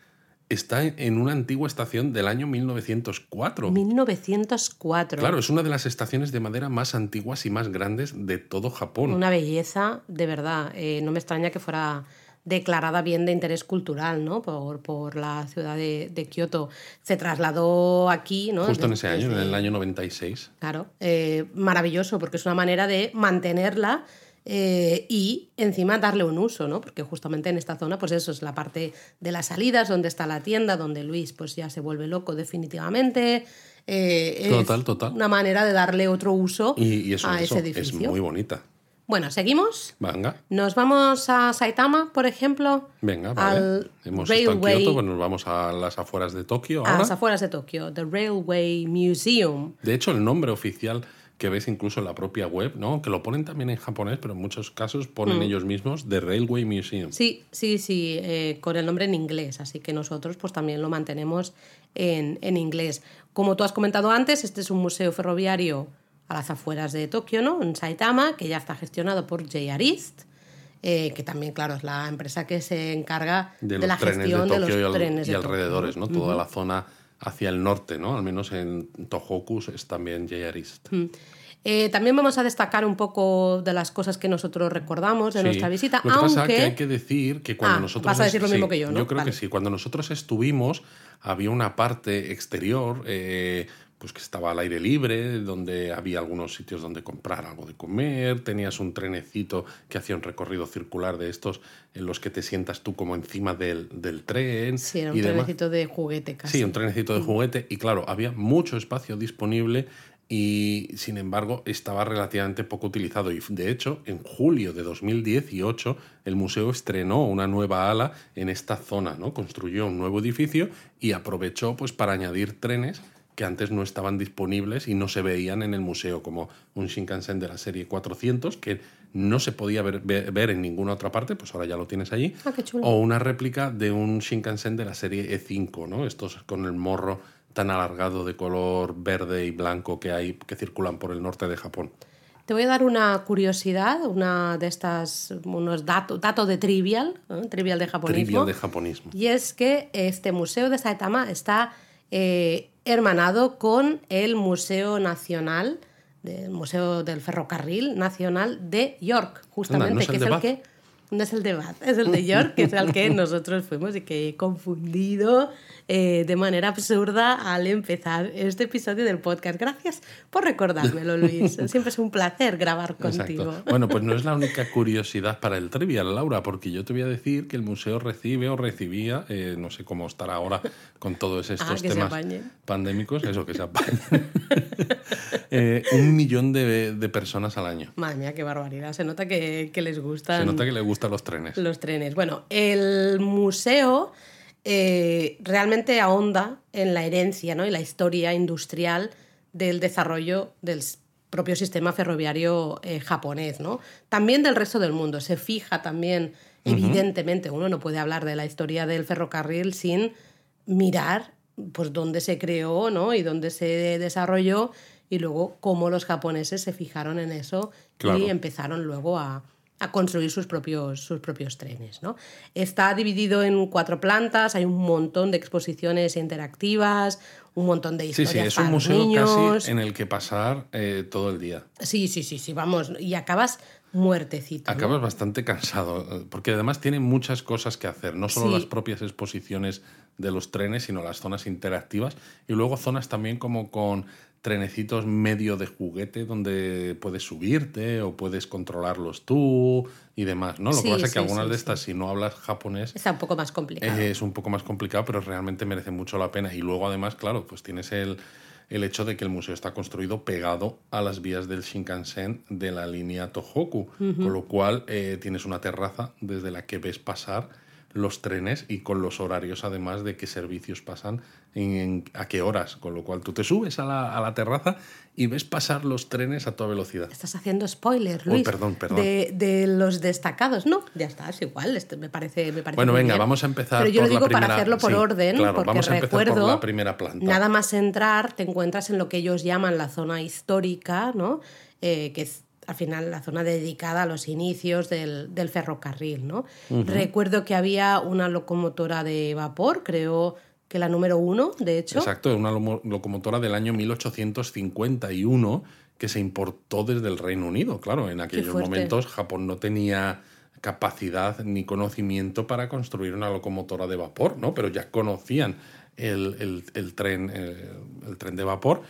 está en- una antigua estación del año 1904. 1904. Claro, es una de las estaciones de madera más antiguas y más grandes de todo Japón. Una belleza, de verdad. Eh, no me extraña que fuera declarada bien de interés cultural, ¿no? Por, por la ciudad de, de Kioto. Se trasladó aquí, ¿no? Justo en ese año, en el año 96. Claro, eh, maravilloso, porque es una manera de mantenerla eh, y encima darle un uso, ¿no? Porque justamente en esta zona, pues eso es la parte de las salidas, donde está la tienda, donde Luis pues ya se vuelve loco definitivamente. Eh, es Total, total. Una manera de darle otro uso Y, y eso, a eso ese es edificio. muy bonita. Bueno, seguimos. Venga. Nos vamos a Saitama, por ejemplo. Venga, vale. Al Hemos estado en Railway- Kioto, pues nos vamos a las afueras de Tokio a las afueras de Tokio, The Railway Museum. De hecho, el nombre oficial que ves incluso en la propia web, ¿no? Que lo ponen también en japonés, pero en muchos casos ponen ellos mismos The Railway Museum. Mm. Sí, sí, sí, eh, con el nombre en inglés, así que nosotros pues también lo mantenemos en, en inglés. Como tú has comentado antes, este es un museo ferroviario a las afueras de Tokio, ¿no? En Saitama, que ya está gestionado por JR East, eh, que también, claro, es la empresa que se encarga De de, la de gestión de, Tokio los y, trenes y de Tokio, alrededores, ¿no? Toda la zona hacia el norte, ¿no? Al menos en Tohoku es también JR East. Eh, también vamos a destacar un poco de las cosas que nosotros recordamos de Sí. nuestra visita, Lo que aunque... pasa es que hay que decir que cuando Ah, nosotros... vas a decir lo sí, mismo que yo, ¿no? Yo creo Vale. que sí. Cuando nosotros estuvimos, había una parte exterior, eh, pues que estaba al aire libre, donde había algunos sitios donde comprar algo de comer, tenías un trenecito que hacía un recorrido circular de estos en los que te sientas tú como encima del, del tren. Sí, era un y demás. trenecito de juguete casi. Sí, un trenecito de juguete y claro, había mucho espacio disponible y sin embargo estaba relativamente poco utilizado y de hecho en julio de 2018 el museo estrenó una nueva ala en esta zona, ¿no? Construyó un nuevo edificio y aprovechó pues para añadir trenes que antes no estaban disponibles y no se veían en el museo, como un Shinkansen de la serie 400, que no se podía ver, ver, en ninguna otra parte, pues ahora ya lo tienes allí. Ah, qué chulo. O una réplica de un Shinkansen de la serie E5, ¿no? Estos con el morro tan alargado de color verde y blanco que hay que circulan por el norte de Japón. Te voy a dar una curiosidad, una de estas, unos datos dato de trivial, ¿eh? trivial de japonismo. Trivial de japonismo. Y es que este museo de Saitama está eh, hermanado con el Museo Nacional, del Museo del Ferrocarril Nacional de York, justamente, ¿no es el que es de el que. No es el de Bath, es el de York, que es al que nosotros fuimos y que he confundido eh, de manera absurda al empezar este episodio del podcast. Gracias por recordármelo, Luis. Siempre es un placer grabar contigo. Exacto. Bueno, pues no es la única curiosidad para el trivial, Laura, porque yo te voy a decir que el museo recibe o recibía, eh, no sé cómo estará ahora con todos estos Ah, que se temas pandémicos, eso que se apañen, Eh, un millón de, de personas al año. Madre mía, qué barbaridad. Se nota que, que les gustan Se nota que le gustan los trenes. los trenes. Bueno, el museo eh, realmente ahonda en la herencia ¿no? y la historia industrial del desarrollo del propio sistema ferroviario eh, japonés, ¿no? También del resto del mundo. Se fija también, evidentemente, uno no puede hablar de la historia del ferrocarril sin mirar pues dónde se creó ¿no? y dónde se desarrolló y luego cómo los japoneses se fijaron en eso Claro. y empezaron luego a, a construir sus propios, sus propios trenes. ¿no? Está dividido en cuatro plantas, hay un montón de exposiciones interactivas, un montón de Sí, historias sí, es un para museo niños. casi en el que pasar eh, todo el día. Sí, sí, sí, sí, vamos, y acabas muertecito. ¿no? Acabas bastante cansado, eh, porque además tiene muchas cosas que hacer, no solo Sí. las propias exposiciones de los trenes, sino las zonas interactivas y luego zonas también como con trenecitos medio de juguete donde puedes subirte o puedes controlarlos tú y demás, ¿no? Lo Sí, que pasa es que algunas sí, de estas, si no hablas japonés, Está un poco más complicado. eh, es un poco más complicado, pero realmente merece mucho la pena. Y luego, además, claro, pues tienes el, el hecho de que el museo está construido pegado a las vías del Shinkansen de la línea Tohoku, con lo cual eh, tienes una terraza desde la que ves pasar los trenes y con los horarios además de qué servicios pasan en, en- a qué horas, con lo cual tú te subes a la, a la terraza y ves pasar los trenes a toda velocidad. Estás haciendo spoiler, Luis. perdón, perdón. De, de los destacados. No, ya está, es igual. este me parece, me parece Bueno, venga, bien. vamos a empezar Pero yo por lo la digo para hacerlo por sí, orden, claro, porque vamos a empezar por recuerdo. la primera planta. Nada más entrar, te encuentras en lo que ellos llaman la zona histórica, ¿no? Eh, que es al final la zona dedicada a los inicios del, del ferrocarril, ¿no? Recuerdo que había una locomotora de vapor, creo que la número uno, de hecho. Exacto, una lomo- locomotora del año 1851 que se importó desde el Reino Unido. Claro, en aquellos momentos Japón no tenía capacidad ni conocimiento para construir una locomotora de vapor, ¿no? Pero ya conocían el, el- el tren, el tren de vapor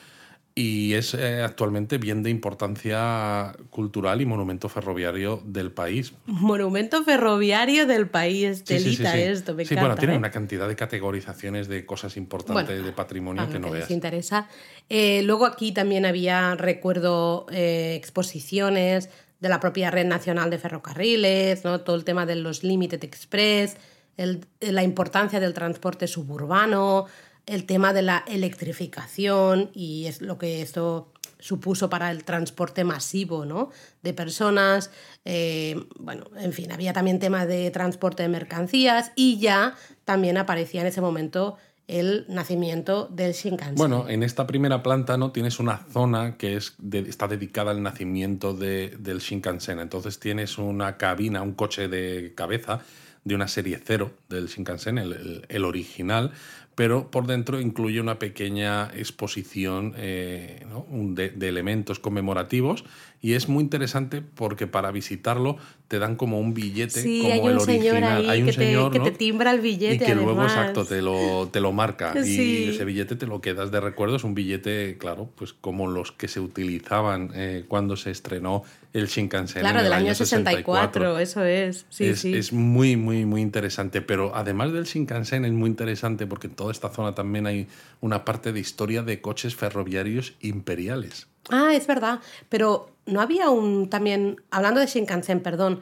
y es eh, actualmente bien de importancia cultural y monumento ferroviario del país. Monumento ferroviario del país. Sí, sí, sí, Telita sí. esto, me Sí, encanta. bueno, tiene ¿eh? una cantidad de categorizaciones de cosas importantes Bueno, de patrimonio que lo no que veas. interesa. Eh, luego aquí también había, recuerdo, eh, exposiciones de la propia Red Nacional de Ferrocarriles, ¿no? todo el tema de los Limited Express, el- la importancia del transporte suburbano, el tema de la electrificación y es lo que esto supuso para el transporte masivo ¿no? de personas. eh, bueno, en fin, había también tema de transporte de mercancías y ya también aparecía en ese momento el nacimiento del Shinkansen. Bueno, en esta primera planta no tienes una zona que es está dedicada al nacimiento de- del Shinkansen. Entonces tienes una cabina, un coche de cabeza de una serie cero del Shinkansen, el- el original, pero por dentro incluye una pequeña exposición eh, ¿no? De, de elementos conmemorativos y es muy interesante porque para visitarlo te dan como un billete sí, como hay un el señor original. ahí hay un que, señor te, que ¿no? te timbra el billete. y que luego, además. exacto, te lo, te lo marca. Sí. Y ese billete te lo quedas de recuerdo. Es un billete, claro, pues como los que se utilizaban eh, cuando se estrenó el Shinkansen. Claro, en el del año 64, eso es. Sí, es, sí. es muy, muy, muy interesante. Pero además del Shinkansen es muy interesante porque en toda esta zona también hay una parte de historia de coches ferroviarios imperiales. Ah, es verdad. Pero no había un también, hablando de Shinkansen, perdón,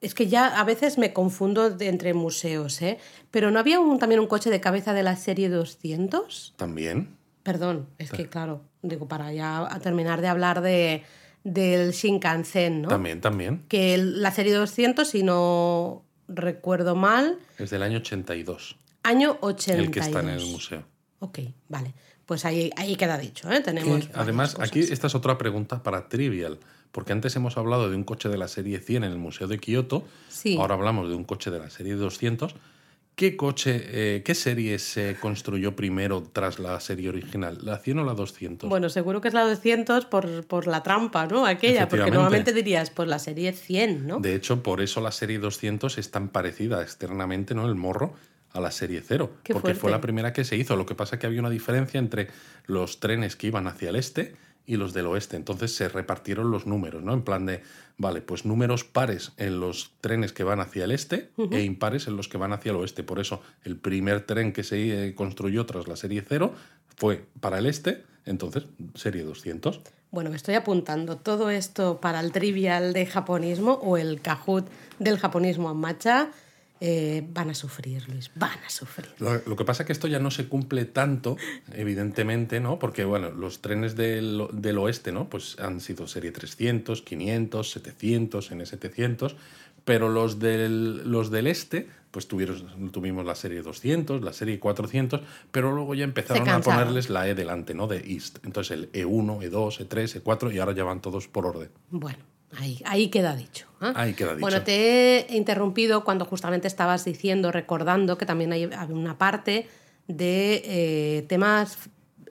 es que ya a veces me confundo de- entre museos, ¿eh? Pero no había un, también un coche de cabeza de la serie 200. También. perdón, es que claro, digo, para ya terminar de hablar de, del Shinkansen, ¿no? También, también. Que el- la serie 200, si no recuerdo mal, Es del año 82, año 82. el que está en el museo. Ok, vale. Pues ahí, ahí queda dicho, ¿eh? Tenemos. Además, aquí esta es otra pregunta para Trivial, porque antes hemos hablado de un coche de la serie 100 en el Museo de Kioto, Sí. ahora hablamos de un coche de la serie 200. ¿Qué coche, eh, qué serie se construyó primero tras la serie original? ¿La 100 o la 200? Bueno, seguro que es la 200 por, por la trampa, ¿no? Aquella, porque normalmente dirías, pues la serie 100, ¿no? De hecho, por eso la serie 200 es tan parecida externamente, ¿no? El morro a la serie 0, Qué porque fue la primera que se hizo. Lo que pasa es que había una diferencia entre los trenes que iban hacia el este y los del oeste. Entonces se repartieron los números, ¿no? En plan de, vale, pues números pares en los trenes que van hacia el este e impares en los que van hacia el oeste. Por eso el primer tren que se eh, construyó tras la serie 0 fue para el este, entonces serie 200. Bueno, me estoy apuntando todo esto para el trivial de japonismo o el Kahoot del japonismo en marcha. Eh, van a sufrir, Luis, van a sufrir. Lo, lo que pasa es que esto ya no se cumple tanto, evidentemente, ¿no? Porque, bueno, los trenes del, del oeste, ¿no? Pues han sido serie 300, 500, 700, N700, pero los del, los del este, pues tuvieron, tuvimos la serie 200, la serie 400, pero luego ya empezaron a ponerles la E delante, ¿no? De East. Entonces el E E1, E2, E3, E4 y ahora ya van todos por orden. Bueno, ahí, ahí queda dicho. ¿eh? Ahí queda dicho. Bueno, te he interrumpido cuando justamente estabas diciendo, recordando que también hay, hay una parte de eh, temas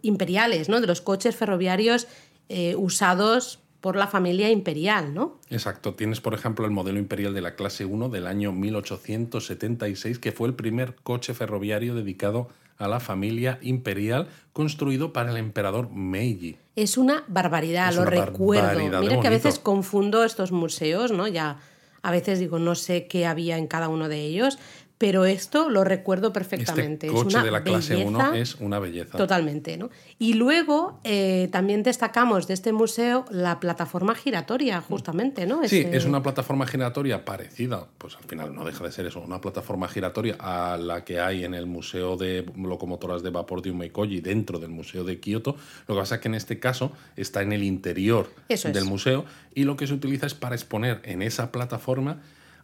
imperiales, ¿no? De los coches ferroviarios eh, usados por la familia imperial, ¿no? Exacto. Tienes, por ejemplo, el modelo imperial de la clase 1 del año 1876, que fue el primer coche ferroviario dedicado a la familia imperial, construido para el emperador Meiji. Es una barbaridad, Es lo una recuerdo. barbaridad Mira que a veces confundo estos museos, ¿no? Ya a veces digo, no sé qué había en cada uno de ellos, pero esto lo recuerdo perfectamente. Este es coche una de la clase 1 belleza es una belleza. Totalmente, ¿no? Y luego eh, también destacamos de este museo la plataforma giratoria, justamente, ¿no? Sí, Ese- es una plataforma giratoria parecida, pues al final no deja de ser eso, una plataforma giratoria a la que hay en el Museo de Locomotoras de Vapor de Umeikoji, dentro del Museo de Kioto. Lo que pasa es que en este caso está en el interior Eso es. del museo y lo que se utiliza es para exponer en esa plataforma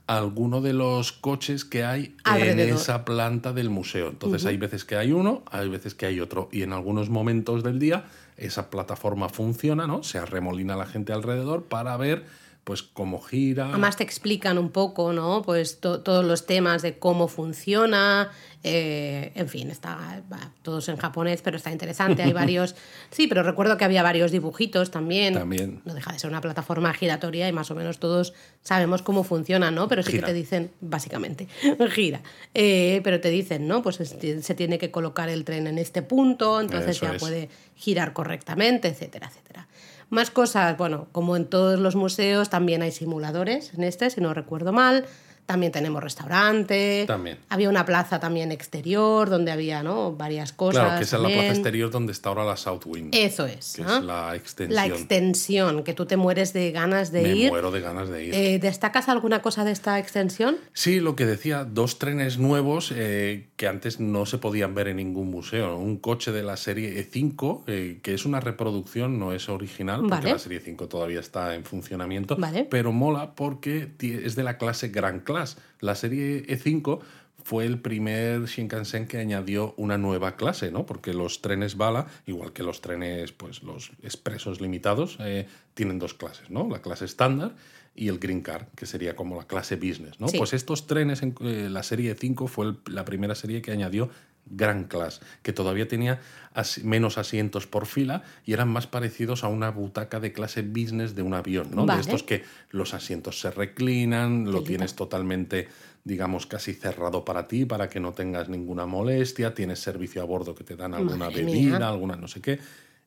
alguno de los coches que hay en esa planta del museo. Entonces hay veces que hay uno, hay veces que hay otro y en algunos momentos del día esa plataforma funciona, ¿no? Se arremolina la gente alrededor para ver pues cómo gira. Además te explican un poco, ¿no? Pues to- todos los temas de cómo funciona, eh, en fin, está todos en japonés, pero está interesante. Hay varios, sí, pero recuerdo que había varios dibujitos también. También. No deja de ser una plataforma giratoria y más o menos todos sabemos cómo funciona, ¿no? Pero sí Gira. que te dicen, básicamente, gira. Eh, pero te dicen, ¿no? Pues es- se tiene que colocar el tren en este punto, entonces Eso ya es. puede girar correctamente, etcétera, etcétera. Más cosas, bueno, como en todos los museos, también hay simuladores en este, si no recuerdo mal. También tenemos restaurante. También. Había una plaza también exterior donde había ¿no? varias cosas. Claro, que esa es la plaza exterior donde está ahora la Southwind. Eso es. que ¿no? es la extensión. La extensión, que tú te mueres de ganas de Me ir. muero de ganas de ir. Eh, ¿Destacas alguna cosa de esta extensión? Sí, lo que decía, dos trenes nuevos eh, que antes no se podían ver en ningún museo. Un coche de la serie E5, eh, que es una reproducción, no es original, porque Vale. la serie 5 todavía está en funcionamiento, Vale. pero mola porque es de la clase Grand Class. La serie E5 fue el primer Shinkansen que añadió una nueva clase, ¿no? Porque los trenes bala, igual que los trenes, pues los expresos limitados, eh, tienen dos clases, ¿no? La clase estándar y el Green Car, que sería como la clase business, ¿no? Sí. Pues estos trenes, en eh, la serie 5 fue el- la primera serie que añadió Grand Class, que todavía tenía as- menos asientos por fila y eran más parecidos a una butaca de clase business de un avión, ¿no? Vale. De estos que los asientos se reclinan, lo tienes totalmente, digamos, casi cerrado para ti, para que no tengas ninguna molestia, tienes servicio a bordo que te dan alguna Madre bebida, mía. alguna no sé qué.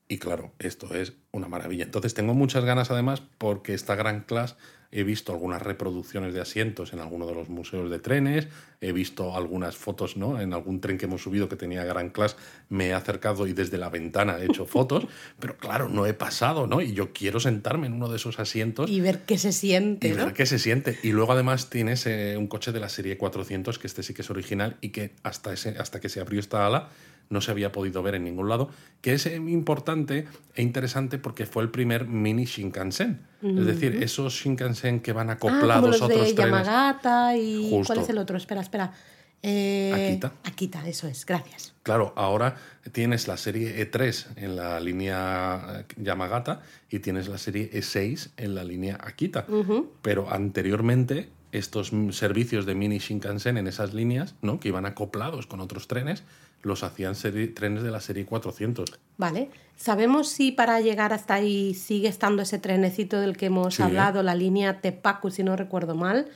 Y claro, esto es una maravilla. Entonces tengo muchas ganas además porque esta gran clase he visto algunas reproducciones de asientos en alguno de los museos de trenes, he visto algunas fotos, ¿no? En algún tren que hemos subido que tenía gran clase, me he acercado y desde la ventana he hecho fotos, pero claro, no he pasado, ¿no? Y yo quiero sentarme en uno de esos asientos Y ver qué se siente, y ¿no? ver qué se siente. Y luego además tienes eh, un coche de la serie 400, que este sí que es original y que hasta, ese, hasta que se abrió esta ala no se había podido ver en ningún lado, que es eh, importante e interesante porque fue el primer mini Shinkansen. Es decir, esos Shinkansen que van Ah, como acoplados los a otros de trenes. Yamagata y... ¿Cuál es el otro? Espera, espera. Eh, Akita. Akita, eso es, gracias. Claro, ahora tienes la serie E3 en la línea Yamagata y tienes la serie E6 en la línea Akita. Pero anteriormente estos servicios de mini Shinkansen en esas líneas, ¿no? que iban acoplados con otros trenes, los hacían serie- trenes de la serie 400. Vale. ¿Sabemos si para llegar hasta ahí sigue estando ese trenecito del que hemos Sí. hablado, la línea Tepaku, si no recuerdo mal?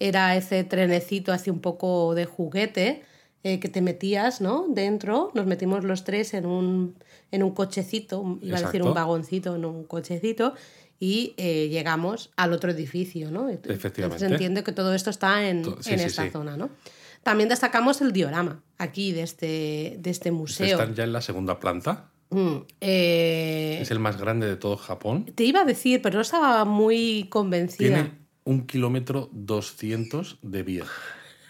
Era ese trenecito así un poco de juguete eh, que te metías, ¿no? Dentro, nos metimos los tres en un, en un cochecito, iba a decir Exacto. un vagoncito, en un cochecito, y eh, llegamos al otro edificio, ¿no? Efectivamente. Entonces entiendo que todo esto está en, To- sí, en sí, esta sí. zona, ¿no? También destacamos el diorama aquí de este, de este museo. Están ya en la segunda planta. Mm, eh, Es el más grande de todo Japón. te iba a decir, pero no estaba muy convencida. Tiene un kilómetro 200 de vía.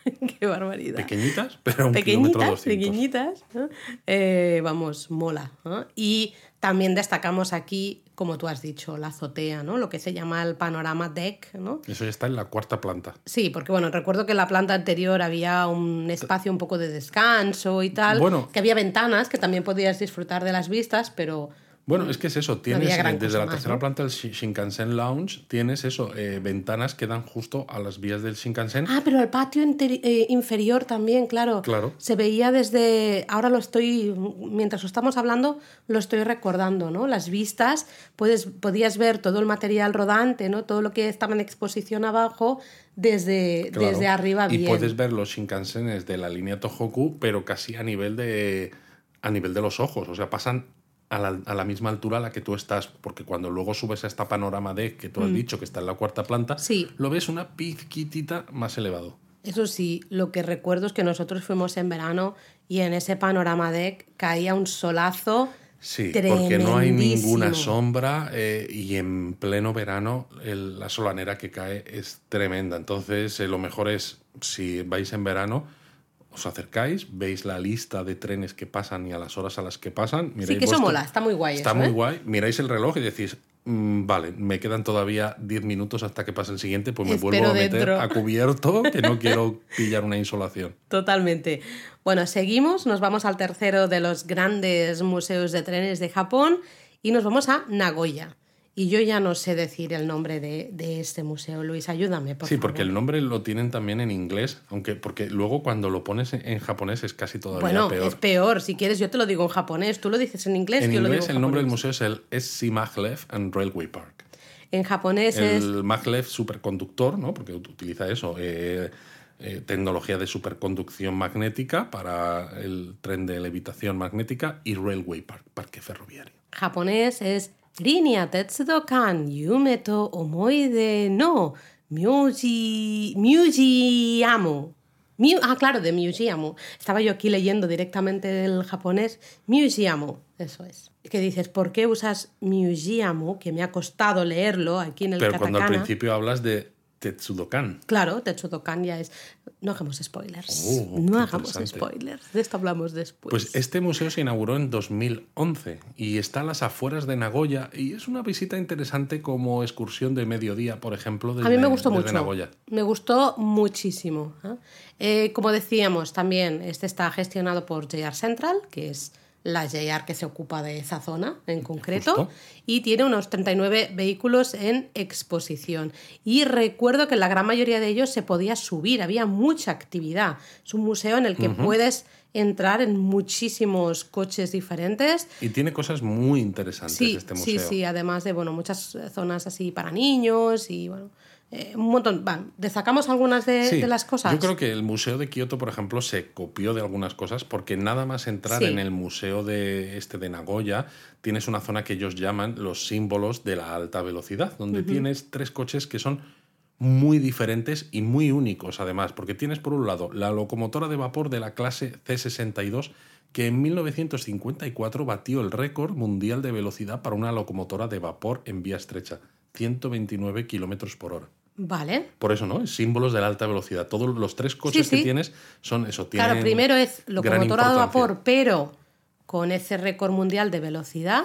Qué barbaridad. Pequeñitas, pero un kilómetro pequeñitas, 200. pequeñitas. ¿no? Eh, vamos, mola. ¿no? Y también destacamos aquí, como tú has dicho, la azotea, ¿no? Lo que se llama el panorama deck, ¿no? Eso ya está en la cuarta planta. Sí, porque bueno, recuerdo que en la planta anterior había un espacio un poco de descanso y tal, Bueno. que había ventanas que también podías disfrutar de las vistas, pero Bueno, es que es eso, tienes eh, desde cosa la más, tercera ¿no? planta del Shi- Shinkansen Lounge, tienes eso, eh, ventanas que dan justo a las vías del Shinkansen. Ah, pero el patio eh, inferior también, claro. Claro. Se veía desde. Ahora lo estoy. Mientras lo estamos hablando, lo estoy recordando, ¿no? Las vistas, puedes, podías ver todo el material rodante, ¿no? Todo lo que estaba en exposición abajo, desde, Claro. desde arriba y bien. puedes ver los Shinkansenes de la línea Tohoku, pero casi a nivel de a nivel de los ojos, o sea, pasan a la, a la misma altura a la que tú estás, porque cuando luego subes a esta panorama deck que tú has dicho que está en la cuarta planta, Mm. Sí. lo ves una pizquitita más elevado. Eso sí, lo que recuerdo es que nosotros fuimos en verano y en ese panorama deck caía un solazo. Sí, porque no hay ninguna sombra eh, y en pleno verano el- la solanera que cae es tremenda. Entonces, eh, lo mejor es, si vais en verano, os acercáis, veis la lista de trenes que pasan y a las horas a las que pasan. Sí, que eso mola, está muy guay. Está eso, muy ¿eh? guay. Miráis el reloj y decís, "Mm, vale, me quedan todavía 10 minutos hasta que pase el siguiente, pues me Espero vuelvo a meter dentro. a cubierto, que no quiero pillar una insolación. Totalmente. Bueno, seguimos, nos vamos al tercero de los grandes museos de trenes de Japón y nos vamos a Nagoya. Y yo ya no sé decir el nombre de, de este museo. Luis, ayúdame, por sí, favor. porque el nombre lo tienen también en inglés, aunque porque luego cuando lo pones en, japonés es casi todavía Bueno, peor. es peor. Si quieres, yo te lo digo en japonés. Tú lo dices en inglés, En yo lo digo inglés en el nombre del museo es el SC Maglev and Railway Park. En japonés es... El Maglev superconductor, ¿no? porque ut- utiliza eso, eh, eh, tecnología de superconducción magnética para el tren de levitación magnética y Railway Park, parque ferroviario. japonés es Línea Tetsudo-kan Yume to Omoide no Myuji... Myujiamu. Miu- ah, claro, de Myujiamu. Estaba yo aquí leyendo directamente el japonés. Myujiamu, eso es. Que dices, ¿por qué usas Myujiamu? Que me ha costado leerlo aquí en el Pero cuando al principio hablas de Tetsudokan, Claro, Tetsudo-kan ya es... No hagamos spoilers. Oh, no hagamos spoilers. De esto hablamos después. Pues este museo se inauguró en 2011 y está a las afueras de Nagoya y es una visita interesante como excursión de mediodía, por ejemplo, desde, A mí me gustó mucho. Nagoya. Me gustó muchísimo. ¿eh? Eh, como decíamos, también este está gestionado por JR Central, que es la JR que se ocupa de esa zona en concreto, Justo. y tiene unos 39 vehículos en exposición. Y recuerdo que la gran mayoría de ellos se podía subir, había mucha actividad. Es un museo en el que puedes entrar en muchísimos coches diferentes Y tiene cosas muy interesantes Sí, este sí, museo. sí, además de bueno, muchas zonas así para niños y bueno, eh, un montón. Va, destacamos algunas de, Sí, de las cosas. Yo creo que el Museo de Kioto, por ejemplo, se copió de algunas cosas porque nada más entrar Sí. en el Museo de este de Nagoya, tienes una zona que ellos llaman los símbolos de la alta velocidad, donde tienes tres coches que son muy diferentes y muy únicos además, porque tienes por un lado la locomotora de vapor de la clase C62 que en 1954 batió el récord mundial de velocidad para una locomotora de vapor en vía estrecha, 129 kilómetros por hora. Vale. Por eso, ¿no? Símbolos de la alta velocidad. Todos los tres coches Sí, sí. que tienes son eso. Claro, tienen primero es locomotora de vapor, pero con ese récord mundial de velocidad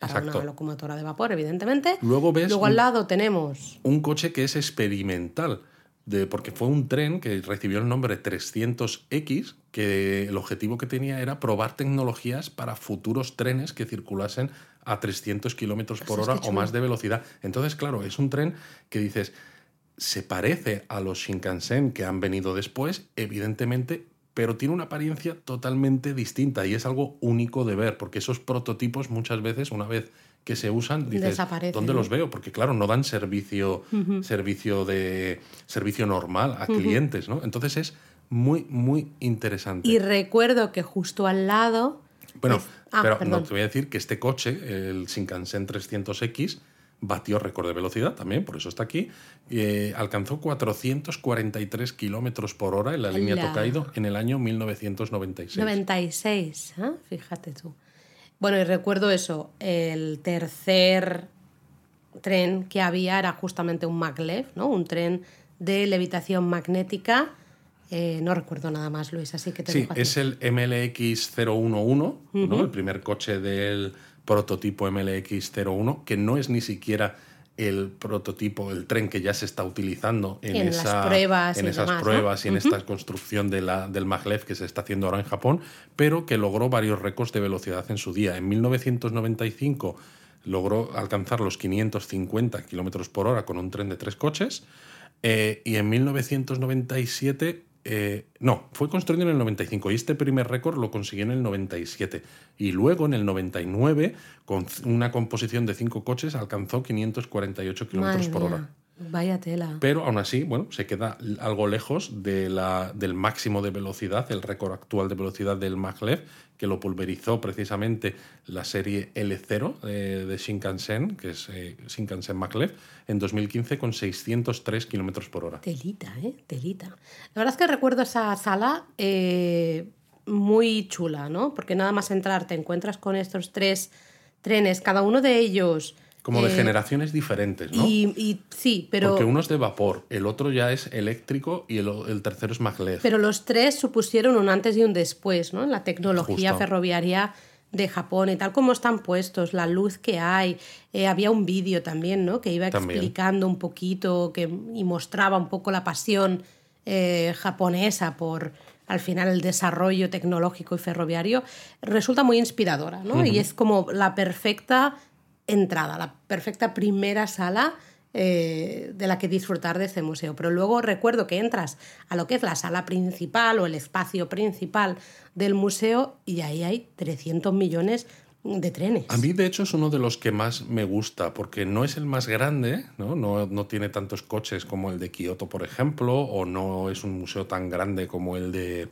para Exacto. una locomotora de vapor, evidentemente. Luego ves Luego un- al lado tenemos un coche que es experimental, de, porque fue un tren que recibió el nombre 300X, que el objetivo que tenía era probar tecnologías para futuros trenes que circulasen a 300 kilómetros por hora o más de velocidad. Entonces, claro, es un tren que dices, se parece a los Shinkansen que han venido después, evidentemente, pero tiene una apariencia totalmente distinta y es algo único de ver, porque esos prototipos muchas veces, una vez que se usan, dices, Desaparecen, ¿dónde los veo? Porque claro, no dan servicio, servicio de servicio normal a clientes, ¿no? Entonces es muy, muy interesante. y recuerdo que justo al lado Bueno, es- ah, pero no, te voy a decir que este coche, el Shinkansen 300X, batió récord de velocidad también, por eso está aquí. eh, alcanzó 443 kilómetros por hora en la línea ¡Hala! Tokaido en el año 1996. 96, ¿eh? fíjate tú. Bueno, y recuerdo eso, el tercer tren que había era justamente un maglev, ¿no? Un tren de levitación magnética. Eh, no recuerdo nada más, Luis, así que te Sí, dejo es el MLX011, ¿no? el primer coche del prototipo MLX01, que no es ni siquiera el prototipo, el tren que ya se está utilizando en, En las esa- pruebas en y esas demás, ¿no? pruebas y en esta construcción de la, del maglev que se está haciendo ahora en Japón, pero que logró varios récords de velocidad en su día. En 1995 logró alcanzar los 550 kilómetros por hora con un tren de tres coches. eh, y en 1997, eh, no, fue construido en el 95 y este primer récord lo consiguió en el 97. Y luego en el 99, con una composición de cinco coches, alcanzó 548 kilómetros por hora. Vaya tela. Pero aún así, bueno, se queda algo lejos de la, del máximo de velocidad, el récord actual de velocidad del maglev, que lo pulverizó precisamente la serie L0 de, de Shinkansen, que es eh, Shinkansen maglev, en 2015 con 603 kilómetros por hora. Telita, ¿eh? Telita. La verdad es que recuerdo esa sala eh, muy chula, ¿no? Porque nada más entrar te encuentras con estos tres trenes, cada uno de ellos... Como de eh, generaciones diferentes, ¿no? Y, y sí, pero, Porque uno es de vapor, el otro ya es eléctrico y el, el tercero es maglev. pero los tres supusieron un antes y un después, ¿no? En la tecnología Justo. ferroviaria de Japón y tal como están puestos, la luz que hay. Eh, había un vídeo también, ¿no? Que iba También. explicando un poquito que, y mostraba un poco la pasión eh, japonesa por al final el desarrollo tecnológico y ferroviario. Resulta muy inspiradora, ¿no? Y es como la perfecta entrada, la perfecta primera sala eh, de la que disfrutar de este museo. Pero luego recuerdo que entras a lo que es la sala principal o el espacio principal del museo y ahí hay 300 millones de trenes. A mí, de hecho, es uno de los que más me gusta, porque no es el más grande, ¿no? No, no tiene tantos coches como el de Kioto, por ejemplo, o no es un museo tan grande como el de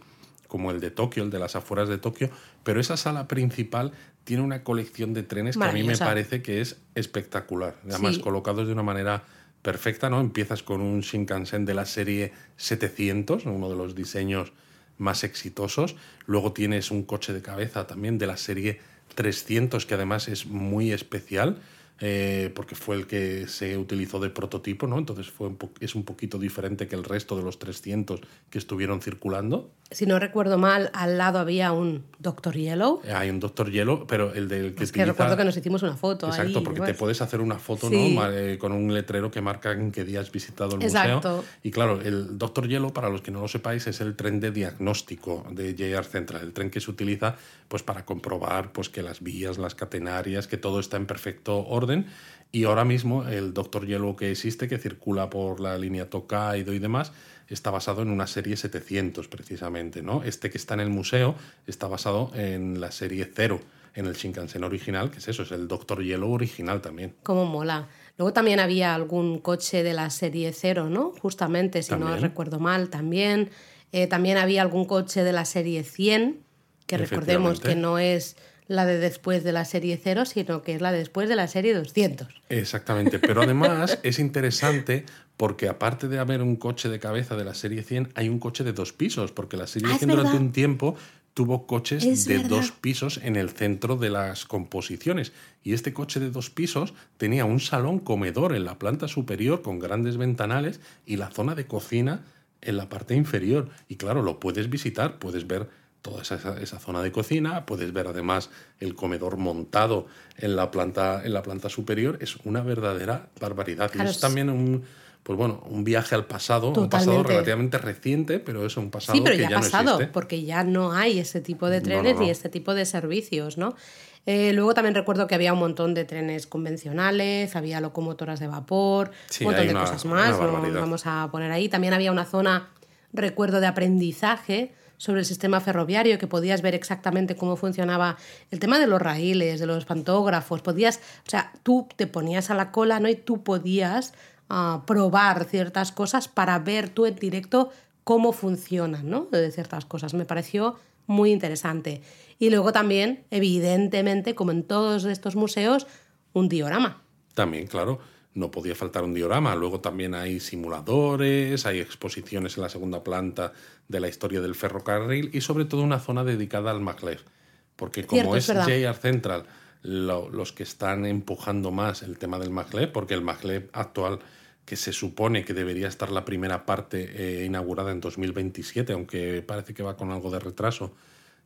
como el de Tokio, el de las afueras de Tokio, pero esa sala principal tiene una colección de trenes que a mí me parece que es espectacular. Además, Sí. colocados de una manera perfecta, ¿no? Empiezas con un Shinkansen de la serie 700, uno de los diseños más exitosos. Luego tienes un coche de cabeza también de la serie 300, que además es muy especial, eh, porque fue el que se utilizó de prototipo, ¿no? Entonces fue un es un poquito diferente que el resto de los 300 que estuvieron circulando. Si no recuerdo mal, al lado había un Doctor Yellow. Eh, Hay un Doctor Hielo, pero el del que Es que utiliza- recuerdo que nos hicimos una foto Exacto, ahí. porque pues. te puedes hacer una foto Sí. ¿no? Eh, con un letrero que marca en qué día has visitado el Exacto. museo. Y claro, el Doctor Hielo, para los que no lo sepáis, es el tren de diagnóstico de JR Central, el tren que se utiliza pues, para comprobar pues, que las vías, las catenarias, que todo está en perfecto orden. Y ahora mismo el Doctor Hielo que existe, que circula por la línea Tokaido y demás, está basado en una serie 700 precisamente. ¿no? Este que está en el museo está basado en la serie 0 en el Shinkansen original, que es eso, es el Doctor Hielo original también. Cómo mola. Luego también había algún coche de la serie 0, ¿no? Justamente, si no recuerdo mal, también. Eh, también había algún coche de la serie 100, que recordemos que no es la de después de la serie 0, sino que es la de después de la serie 200. Exactamente, pero además es interesante porque aparte de haber un coche de cabeza de la serie 100, hay un coche de dos pisos, porque la serie Ah, es 100 durante un tiempo tuvo coches Es de verdad. dos pisos en el centro de las composiciones. Y este coche de dos pisos tenía un salón comedor en la planta superior con grandes ventanales y la zona de cocina en la parte inferior. Y claro, lo puedes visitar, puedes ver toda esa, esa, zona de cocina, puedes ver además el comedor montado en la planta, en la planta superior, es una verdadera barbaridad. y es también un, pues bueno, un viaje al pasado, un pasado relativamente reciente, pero es un pasado sí, pero que ya, ya ha pasado, no porque ya no hay ese tipo de trenes no, no. ni este tipo de servicios, ¿no? Eh, luego también recuerdo que había un montón de trenes convencionales, había locomotoras de vapor, Sí, un montón de una- cosas más, no vamos a poner ahí. También había una zona, recuerdo, de aprendizaje sobre el sistema ferroviario, que podías ver exactamente cómo funcionaba el tema de los raíles, de los pantógrafos, podías, o sea, tú te ponías a la cola, ¿no? Y tú podías ah, probar ciertas cosas para ver tú en directo cómo funcionan, ¿no? De ciertas cosas. Me pareció muy interesante. Y luego también, evidentemente, como en todos estos museos, un diorama. También, claro, no podía faltar un diorama. Luego también hay simuladores, hay exposiciones en la segunda planta de la historia del ferrocarril y sobre todo una zona dedicada al maglev. Porque como Cierto, es. JR Central lo- los que están empujando más el tema del maglev, porque el maglev actual que se supone que debería estar la primera parte eh, inaugurada en 2027, aunque parece que va con algo de retraso,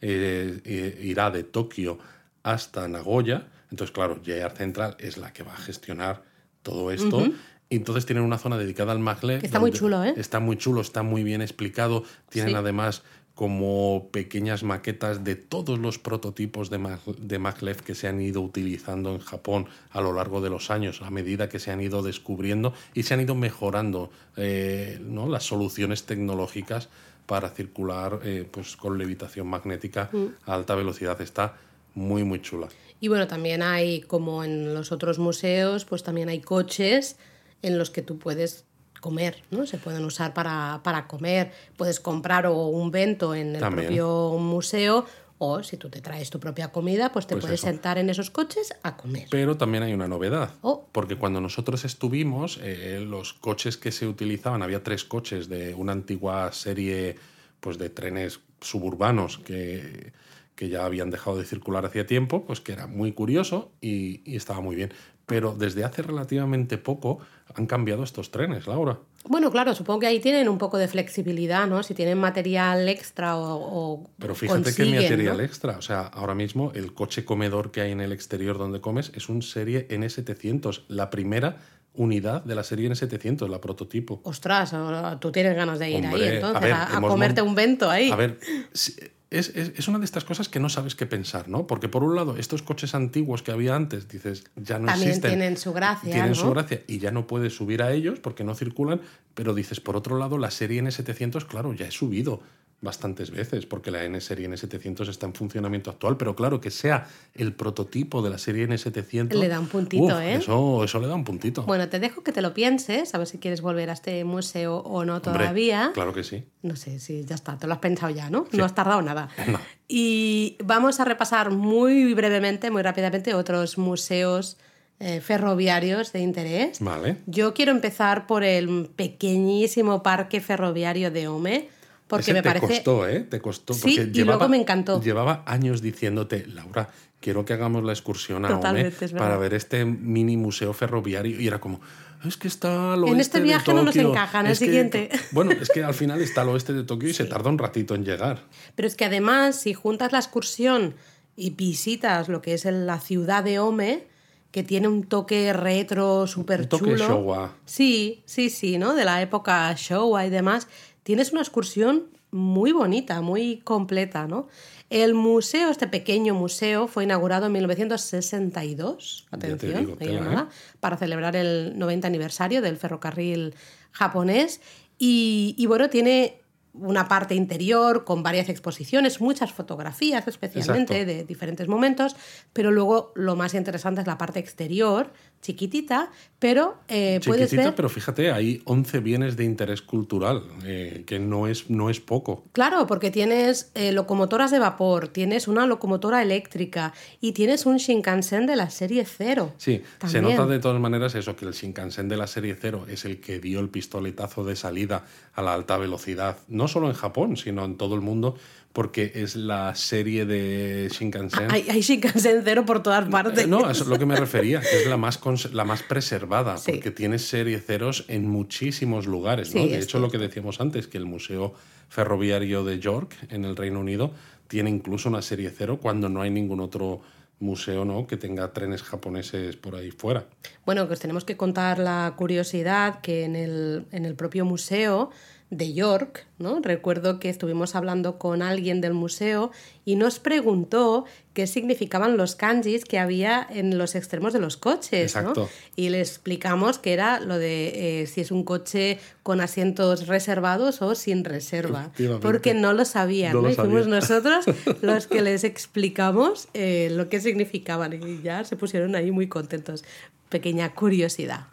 eh, eh, irá de Tokio hasta Nagoya. Entonces, claro, JR Central es la que va a gestionar todo esto. Y entonces tienen una zona dedicada al maglev. Que está muy chulo, ¿eh? Está muy chulo, está muy bien explicado. Tienen Sí. además como pequeñas maquetas de todos los prototipos de, mag- de maglev que se han ido utilizando en Japón a lo largo de los años, a medida que se han ido descubriendo y se han ido mejorando eh, ¿no? las soluciones tecnológicas para circular eh, pues, con levitación magnética Mm. a alta velocidad. Está muy, muy chula. Y bueno, también hay, como en los otros museos, pues también hay coches en los que tú puedes comer, ¿no? Se pueden usar para, para comer. Puedes comprar o un vento en el También. propio museo o si tú te traes tu propia comida, pues te Pues puedes eso. sentar en esos coches a comer. Pero también hay una novedad. Oh. Porque cuando nosotros estuvimos, eh, los coches que se utilizaban, había tres coches de una antigua serie pues, de trenes suburbanos que, que ya habían dejado de circular hacía tiempo, pues que era muy curioso y, y estaba muy bien. Pero desde hace relativamente poco han cambiado estos trenes, Laura. Bueno, claro, supongo que ahí tienen un poco de flexibilidad, ¿no? Si tienen material extra o, o Pero fíjate qué material ¿no? extra. O sea, ahora mismo el coche comedor que hay en el exterior donde comes es un serie N700, la primera unidad de la serie N700, la prototipo. Ostras, tú tienes ganas de ir Hombre, ahí entonces, a ver, a, comerte un vento ahí. A ver, si- es, es- es una de estas cosas que no sabes qué pensar, ¿no? Porque por un lado, estos coches antiguos que había antes, dices, ya no También existen. tienen su gracia, Tienen ¿no? su gracia y ya no puedes subir a ellos porque no circulan, pero dices, por otro lado, la serie N700, claro, ya he subido bastantes veces porque la N serie N700 está en funcionamiento actual, pero claro, que sea el prototipo de la serie N700... Le da un puntito, uf, ¿eh? Eso, eso le da un puntito. Bueno, te dejo que te lo pienses, a ver si quieres volver a este museo o no Hombre, todavía. Claro que sí. No sé si ya está, te lo has pensado ya, ¿no? No has tardado nada. No. Y vamos a repasar muy brevemente, muy rápidamente, otros museos eh, ferroviarios de interés. Vale. Yo quiero empezar por el pequeñísimo parque ferroviario de Ome, porque Ese me te parece... costó, ¿eh? Te costó. Sí, porque y luego me encantó. Llevaba años diciéndote, Laura, quiero que hagamos la excursión a Ome para ver este mini museo ferroviario. Y era como, es que está al En oeste este de viaje no nos Tokio. encaja, en el Es que- siguiente. bueno, es que al final está al oeste de Tokio y se tarda un ratito en llegar. Pero es que además, si juntas la excursión y visitas lo que es la ciudad de Ome, que tiene un toque retro súper Un toque chulo. Showa. Sí, sí, sí, ¿no? De la época Showa y demás. Tienes una excursión muy bonita, muy completa, ¿no? El museo, este pequeño museo, fue inaugurado en 1962, Ya te atención, digo, ahí tela, nada, ¿eh? para celebrar el 90 aniversario del ferrocarril japonés. Y, y bueno, tiene una parte interior con varias exposiciones, muchas fotografías especialmente Exacto. de diferentes momentos, pero luego lo más interesante es la parte exterior, chiquitita, pero eh, puedes Chiquitita, ver... pero fíjate, hay 11 bienes de interés cultural, eh, que no es, no es poco. Claro, porque tienes eh, locomotoras de vapor, tienes una locomotora eléctrica y tienes un Shinkansen de la serie cero. Sí, se nota de todas maneras eso, que el Shinkansen de la serie 0 es el que dio el pistoletazo de salida a la alta velocidad, no solo en Japón, sino en todo el mundo, porque es la serie de Shinkansen. Hay, hay Shinkansen cero por todas partes. Eh, No, eso es lo que me refería, que es la más, la más preservada, Sí. porque tienes serie ceros en muchísimos lugares. ¿no? Sí, de hecho, lo que decíamos antes, que el Museo Ferroviario de York, en el Reino Unido, tiene incluso una serie cero cuando no hay ningún otro museo ¿no? que tenga trenes japoneses por ahí fuera. Bueno, pues tenemos que contar la curiosidad que en el, en el propio museo de York, ¿no? Recuerdo que estuvimos hablando con alguien del museo y nos preguntó qué significaban los kanjis que había en los extremos de los coches, ¿no? Y le explicamos que era lo de eh, si es un coche con asientos reservados o sin reserva, porque no lo sabían, ¿no? Fuimos nosotros los que les explicamos eh, lo que significaban y ya se pusieron ahí muy contentos. Pequeña curiosidad.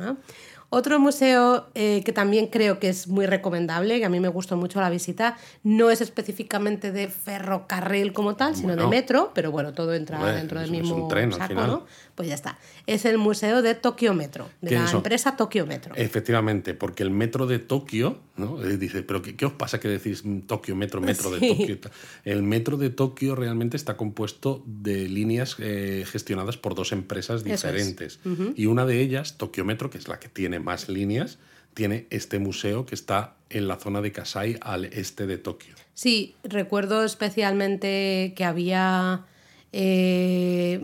Otro museo eh, que también creo que es muy recomendable, que a mí me gustó mucho la visita, no es específicamente de ferrocarril como tal, sino de metro, pero bueno, todo entra dentro del mismo saco, ¿no? Pues ya está. Es el museo de Tokio Metro, de la empresa Tokio Metro. Efectivamente, porque el metro de Tokio, ¿no? Eh, dice, pero qué, os pasa que decís Tokio Metro, metro de Tokio? El metro de Tokio realmente está compuesto de líneas eh, gestionadas por dos empresas diferentes. Y una de ellas, Tokio Metro, que es la que tiene más líneas, tiene este museo que está en la zona de Kasai al este de Tokio. Sí, recuerdo especialmente que había eh,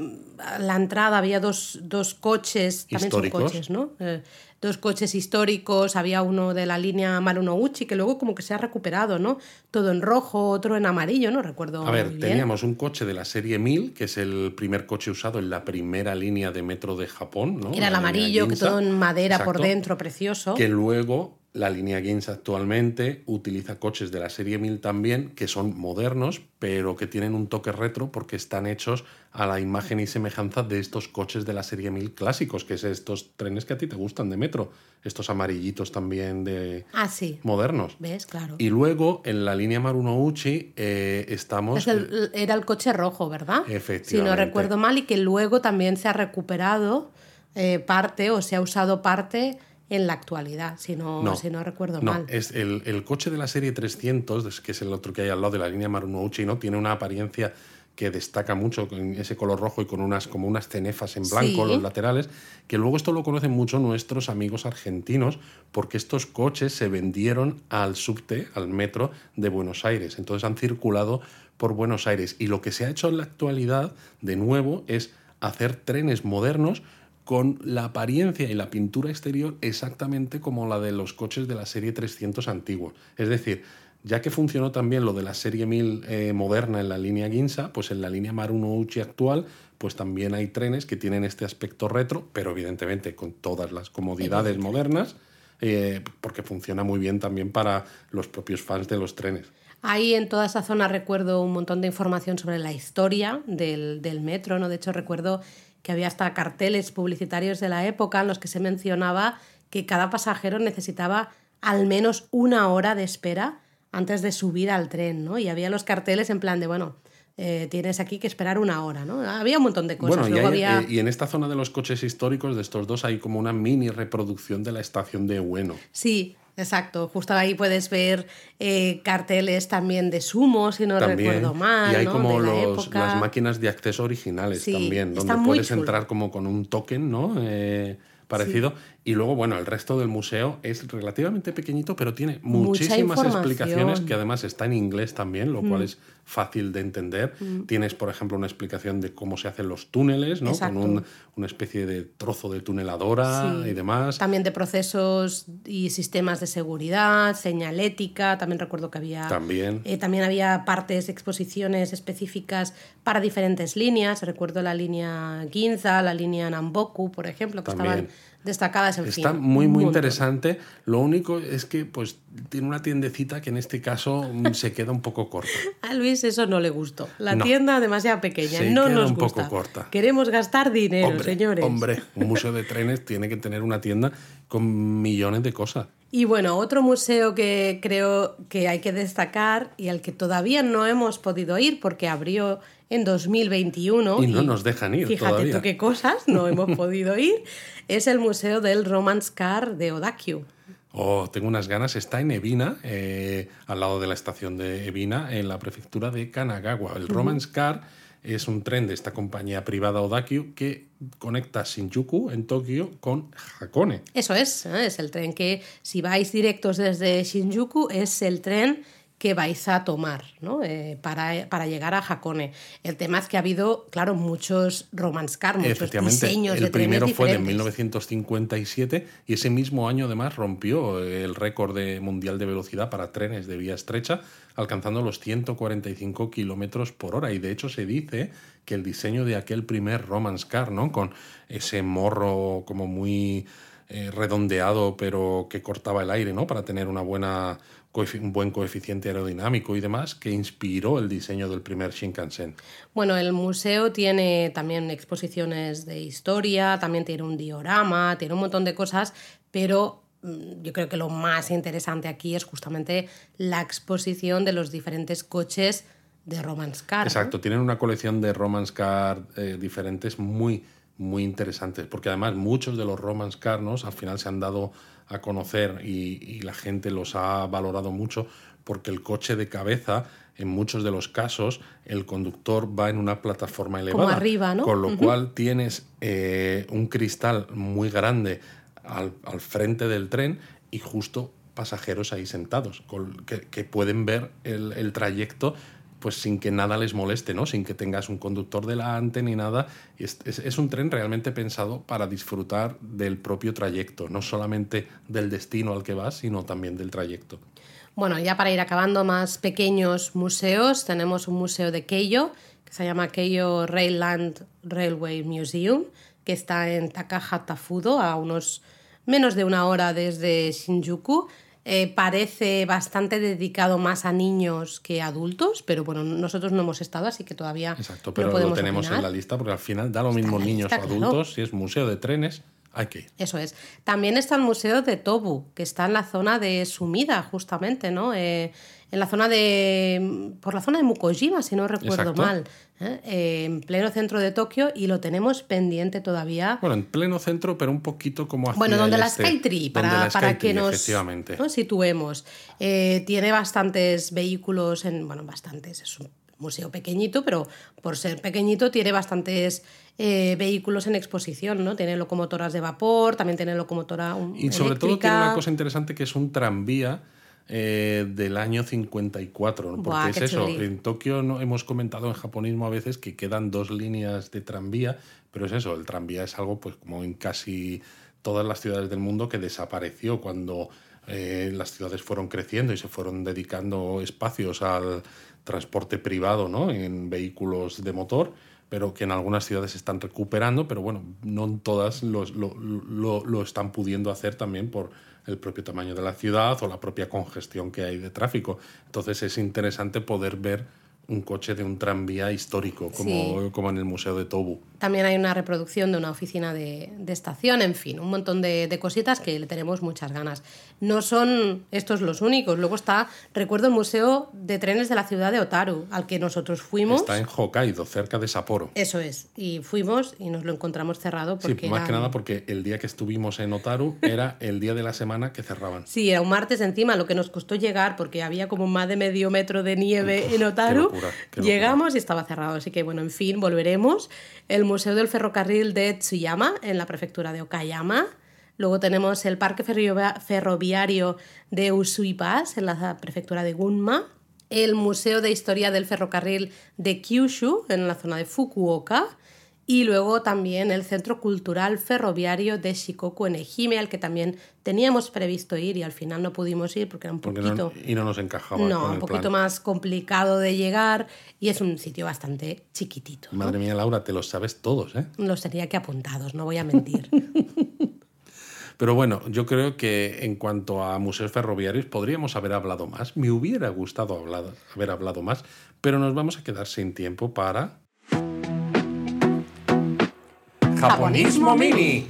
la entrada había dos, coches, también son coches, ¿no? Eh, dos coches históricos, había uno de la línea Marunouchi que luego como que se ha recuperado, ¿no? Todo en rojo, otro en amarillo, no recuerdo. A ver, teníamos un coche de la serie 1000, que es el primer coche usado en la primera línea de metro de Japón, ¿no? Era el amarillo, que todo en madera por dentro, precioso. Que luego la línea Ginza actualmente utiliza coches de la serie 1000 también, que son modernos, pero que tienen un toque retro porque están hechos a la imagen y semejanza de estos coches de la serie 1000 clásicos, que es estos trenes que a ti te gustan de metro, estos amarillitos también de ah, sí. modernos. ¿Ves? Claro. Y luego en la línea Marunouchi eh, estamos... era el coche rojo, ¿verdad? Efectivamente. Si no recuerdo mal, y que luego también se ha recuperado eh, parte o se ha usado parte en la actualidad, si no, si no recuerdo no, mal. Es el, el, coche de la serie 300, que es el otro que hay al lado de la línea Marunouchi, ¿no? tiene una apariencia que destaca mucho con ese color rojo y con unas como unas cenefas en blanco los laterales, que luego esto lo conocen mucho nuestros amigos argentinos porque estos coches se vendieron al subte, al metro de Buenos Aires, entonces han circulado por Buenos Aires y lo que se ha hecho en la actualidad de nuevo es hacer trenes modernos con la apariencia y la pintura exterior exactamente como la de los coches de la serie 300 antiguos. Es decir, ya que funcionó también lo de la serie 1000 eh, moderna en la línea Ginza, pues en la línea Marunouchi actual, pues también hay trenes que tienen este aspecto retro, pero evidentemente con todas las comodidades modernas, eh, porque funciona muy bien también para los propios fans de los trenes. Ahí en toda esa zona recuerdo un montón de información sobre la historia del, del metro, ¿no? De hecho recuerdo que había hasta carteles publicitarios de la época en los que se mencionaba que cada pasajero necesitaba al menos una hora de espera antes de subir al tren, ¿no? Y había los carteles en plan de, bueno, eh, tienes aquí que esperar una hora, ¿no? Había un montón de cosas. Bueno, eh, y, en esta zona de los coches históricos de estos dos hay como una mini reproducción de la estación de Ueno. Sí, Exacto, justo ahí puedes ver eh, carteles también de sumo, si no recuerdo mal. Y hay como los, las máquinas de acceso originales también, donde puedes entrar como con un token, ¿no? Eh, parecido. Y luego, bueno, el resto del museo es relativamente pequeñito, pero tiene muchísimas explicaciones que además está en inglés también, lo cual mm. es fácil de entender. Mm. Tienes, por ejemplo, una explicación de cómo se hacen los túneles, ¿no? Con una especie de trozo de tuneladora y demás. También de procesos y sistemas de seguridad, señalética. También recuerdo que había. También. Eh, también había partes, exposiciones específicas para diferentes líneas. Recuerdo la línea Ginza, la línea Namboku, por ejemplo, que estaban destacadas en Está muy, muy interesante. Lo único es que pues tiene una tiendecita que en este caso mm, se queda un poco corta. A Luis eso no le gustó. La tienda demasiado pequeña. no nos un gusta. poco corta. Queremos gastar dinero, señores. Hombre, un museo de trenes tiene que tener una tienda con millones de cosas. Y bueno, otro museo que creo que hay que destacar y al que todavía no hemos podido ir porque abrió en 2021. Y no nos dejan ir. Fíjate tú qué cosas no hemos podido ir. Es el Museo del Romance Car de Odakyu. Oh, tengo unas ganas. Está en Ebina, eh, al lado de la estación de Ebina, en la prefectura de Kanagawa. El Romance Car es un tren de esta compañía privada Odakyu que conecta Shinjuku en Tokio con Hakone. Eso es, ¿eh? es el tren que si vais directos desde Shinjuku es el tren que vais a tomar ¿no? Eh, para, para, llegar a Hakone. El tema es que ha habido, claro, muchos romance car, muchos diseños el primero fue de 1957 y ese mismo año además rompió el récord de mundial de velocidad para trenes de vía estrecha, alcanzando los 145 kilómetros por hora. Y de hecho se dice que el diseño de aquel primer romance car, ¿no? con ese morro como muy eh, redondeado pero que cortaba el aire, ¿no? Para tener una buena, un buen coeficiente aerodinámico y demás, que inspiró el diseño del primer Shinkansen. Bueno, el museo tiene también exposiciones de historia, también tiene un diorama, tiene un montón de cosas, pero mm, yo creo que lo más interesante aquí es justamente la exposición de los diferentes coches de Romance Car. Exacto, tienen una colección de Romance Car eh, diferentes muy muy interesantes, porque además muchos de los romance carnos al final se han dado a conocer y, la gente los ha valorado mucho porque el coche de cabeza, en muchos de los casos, el conductor va en una plataforma elevada. arriba, ¿no? Con lo cual tienes eh, un cristal muy grande al, frente del tren y justo pasajeros ahí sentados, que, pueden ver el, el trayecto pues sin que nada les moleste, ¿no? Sin que tengas un conductor delante ni nada. Es, un tren realmente pensado para disfrutar del propio trayecto, no solamente del destino al que vas, sino también del trayecto. Bueno, ya para ir acabando más pequeños museos, tenemos un museo de Keio, que se llama Keio Railland Railway Museum, que está en Takahata-Fudo, a unos menos de una hora desde Shinjuku. Eh, parece bastante dedicado más a niños que a adultos, pero bueno, nosotros no hemos estado, así que todavía. Exacto, pero lo tenemos en la lista porque al final da lo mismo niños o adultos, si es museo de trenes. Hay que ir. Eso es. También está el Museo de Tobu, que está en la zona de Sumida, justamente, ¿no? Eh, en la zona de. por la zona de Mukojima, si no recuerdo mal. ¿eh? Eh, en pleno centro de Tokio y lo tenemos pendiente todavía. Bueno, en pleno centro, pero un poquito como hacia Bueno, donde la este, Skytree, para, para que nos, situemos. Eh, tiene bastantes vehículos, en, bueno, bastantes, es un museo pequeñito, pero por ser pequeñito tiene bastantes vehículos en exposición, ¿no? Tiene locomotoras de vapor, también tiene locomotora Y sobre todo tiene una cosa interesante que es un tranvía eh, del año 54, porque es eso, en Tokio no, hemos comentado en japonismo a veces que quedan dos líneas de tranvía, pero es eso, el tranvía es algo pues como en casi todas las ciudades del mundo que desapareció cuando eh, las ciudades fueron creciendo y se fueron dedicando espacios al transporte privado ¿no? en vehículos de motor pero que en algunas ciudades están recuperando, pero bueno, no en todas lo, lo están pudiendo hacer también por el propio tamaño de la ciudad o la propia congestión que hay de tráfico. Entonces es interesante poder ver un coche de un tranvía histórico, como, como en el Museo de Tobu. También hay una reproducción de una oficina de, estación, en fin, un montón de, cositas que le tenemos muchas ganas. No son estos los únicos. Luego está, recuerdo, el Museo de Trenes de la ciudad de Otaru, al que nosotros fuimos. Está en Hokkaido, cerca de Sapporo. Eso es. Y fuimos y nos lo encontramos cerrado. Porque sí, más que nada porque el día que estuvimos en Otaru era el día de la semana que cerraban. Sí, era un martes encima, lo que nos costó llegar porque había como más de medio metro de nieve en Otaru. Llegamos y estaba cerrado. Así que, bueno, en fin, volveremos. El Museo del Ferrocarril de Tsuyama, en la prefectura de Okayama. Luego tenemos el Parque Ferroviario de Usui Pass, en la prefectura de Gunma. El Museo de Historia del Ferrocarril de Kyushu, en la zona de Fukuoka y luego también el Centro Cultural Ferroviario de Shikoku en Ejime, al que también teníamos previsto ir y al final no pudimos ir porque era un poquito... y no nos encajaba. No, un poquito más complicado de llegar y es un sitio bastante chiquitito. Madre mía, Laura, te los sabes todos, ¿eh? Los tenía que apuntados, no voy a mentir. Pero bueno, yo creo que en cuanto a museos ferroviarios podríamos haber hablado más. Me hubiera gustado haber hablado más, pero nos vamos a quedar sin tiempo para Japonismo Mini.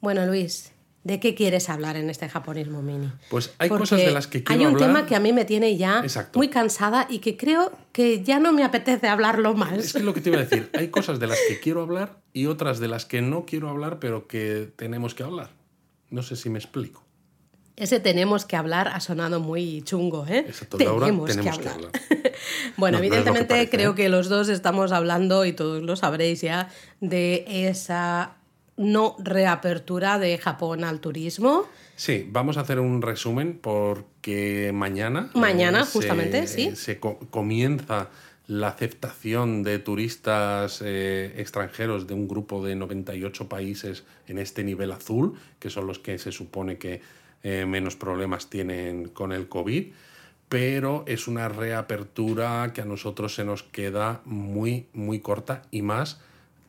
Bueno, Luis, ¿de qué quieres hablar en este Japonismo Mini? Pues hay cosas de las que quiero hablar. Hay un tema que a mí me tiene ya muy cansada y que creo que ya no me apetece hablarlo más. Es que lo que te iba a decir, hay cosas de las que quiero hablar y otras de las que no quiero hablar, pero que tenemos que hablar. No sé si me explico. Ese tenemos que hablar ha sonado muy chungo, ¿eh? tenemos, que hablar. bueno, evidentemente creo ¿eh? que los dos estamos hablando, y todos lo sabréis ya, de esa no reapertura de Japón al turismo. Sí, vamos a hacer un resumen porque mañana. Mañana, justamente, sí. Se comienza la aceptación de turistas eh, extranjeros de un grupo de 98 países en este nivel azul, que son los que se supone que eh, menos problemas tienen con el COVID, pero es una reapertura que a nosotros se nos queda muy, muy corta y más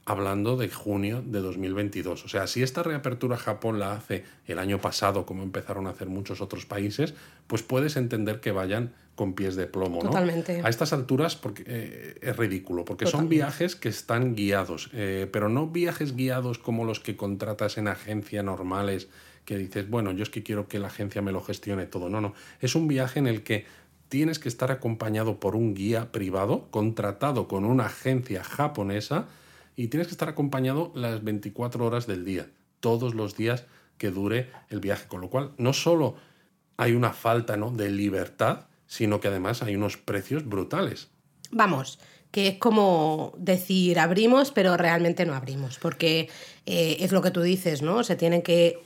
hablando de junio de 2022. O sea, si esta reapertura Japón la hace el año pasado, como empezaron a hacer muchos otros países, pues puedes entender que vayan con pies de plomo. Totalmente. A estas alturas porque, eh, es ridículo, porque son viajes que están guiados, eh, pero no viajes guiados como los que contratas en agencias normales, que dices, bueno, yo es que quiero que la agencia me lo gestione todo. No, no. Es un viaje en el que tienes que estar acompañado por un guía privado, contratado con una agencia japonesa, y tienes que estar acompañado las 24 horas del día, todos los días que dure el viaje. Con lo cual, no solo hay una falta ¿no? de libertad, sino que además hay unos precios brutales. Vamos, que es como decir abrimos, pero realmente no abrimos, porque eh, es lo que tú dices, ¿no? Se tienen que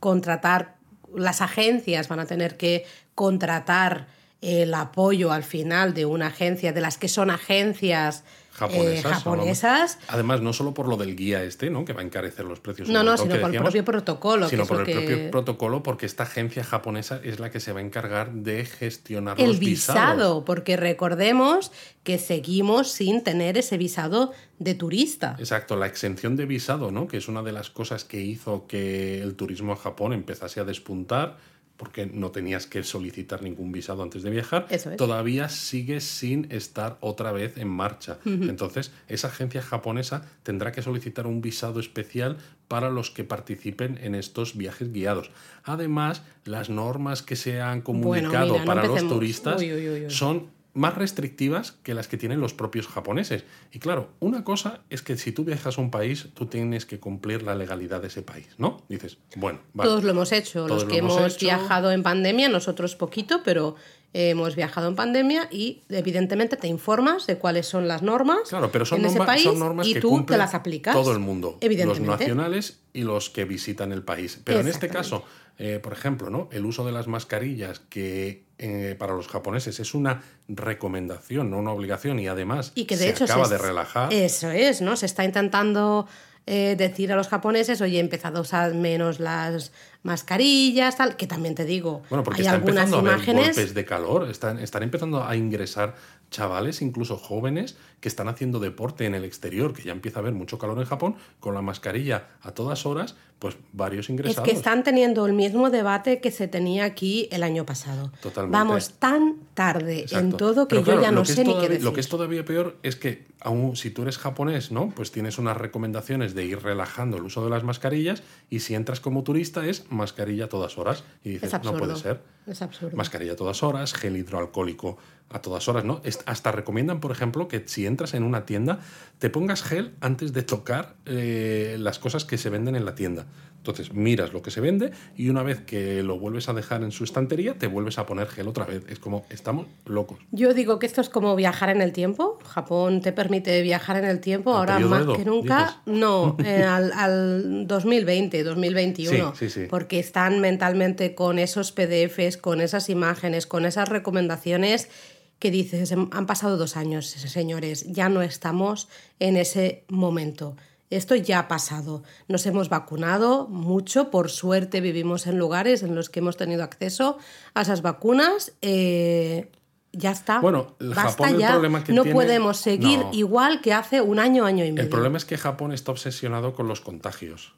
contratar, las agencias van a tener que contratar el apoyo al final de una agencia, de las que son agencias eh, japonesas. Además, no solo por lo del guía este, ¿no? Que va a encarecer los precios. No, no, sino por el propio protocolo. Sino por el propio protocolo, porque esta agencia japonesa es la que se va a encargar de gestionar el los visado. Porque recordemos que seguimos sin tener ese visado de turista. Exacto, la exención de visado, ¿no? Que es una de las cosas que hizo que el turismo a Japón empezase a despuntar porque no tenías que solicitar ningún visado antes de viajar, todavía sigue sin estar otra vez en marcha. Entonces, esa agencia japonesa tendrá que solicitar un visado especial para los que participen en estos viajes guiados. Además, las normas que se han comunicado para los turistas son más restrictivas que las que tienen los propios japoneses. Y claro, una cosa es que si tú viajas a un país, tú tienes que cumplir la legalidad de ese país, ¿no? Dices, bueno, vale. Todos lo hemos hecho, los que hemos, viajado en pandemia, nosotros poquito, pero hemos viajado en pandemia y evidentemente te informas de cuáles son las normas claro, pero son en ese país normas y tú te las aplicas. Todo el mundo, los nacionales y los que visitan el país. Pero en este caso, eh, por ejemplo, ¿no? el uso de las mascarillas que eh, para los japoneses es una recomendación, no una obligación, y además y que de se hecho acaba de relajar. Eso es, ¿no? Se está intentando eh, decir a los japoneses, oye, he empezado a usar menos las mascarillas, tal, que también te digo, bueno, porque hay algunas imágenes. golpes de calor, están, están empezando a ingresar chavales, incluso jóvenes, que están haciendo deporte en el exterior, que ya empieza a haber mucho calor en Japón, con la mascarilla a todas horas, pues varios ingresados. Es que están teniendo el mismo debate que se tenía aquí el año pasado. Totalmente. Vamos tan tarde en todo que yo ya no sé ni qué decir. Lo que es todavía peor es que, aún si tú eres japonés, ¿no? Pues tienes unas recomendaciones de ir relajando el uso de las mascarillas y si entras como turista es mascarilla a todas horas. Y dices, no puede ser. Es absurdo. Mascarilla a todas horas, gel hidroalcohólico a todas horas, ¿no? Hasta recomiendan, por ejemplo, que si entras en una tienda, te pongas gel antes de tocar eh, las cosas que se venden en la tienda. Entonces miras lo que se vende y una vez que lo vuelves a dejar en su estantería, te vuelves a poner gel otra vez. Es como, estamos locos. Yo digo que esto es como viajar en el tiempo. Japón te permite viajar en el tiempo, ahora más que nunca. No, eh, al, 2020, 2021. Porque están mentalmente con esos PDFs, con esas imágenes, con esas recomendaciones que dices, han pasado dos años, señores, ya no estamos en ese momento. Esto ya ha pasado. Nos hemos vacunado mucho, por suerte vivimos en lugares en los que hemos tenido acceso a esas vacunas. Eh, ya está. Bueno, Basta Japón, ya. el problema que no podemos seguir igual que hace un año, año y medio. El problema es que Japón está obsesionado con los contagios.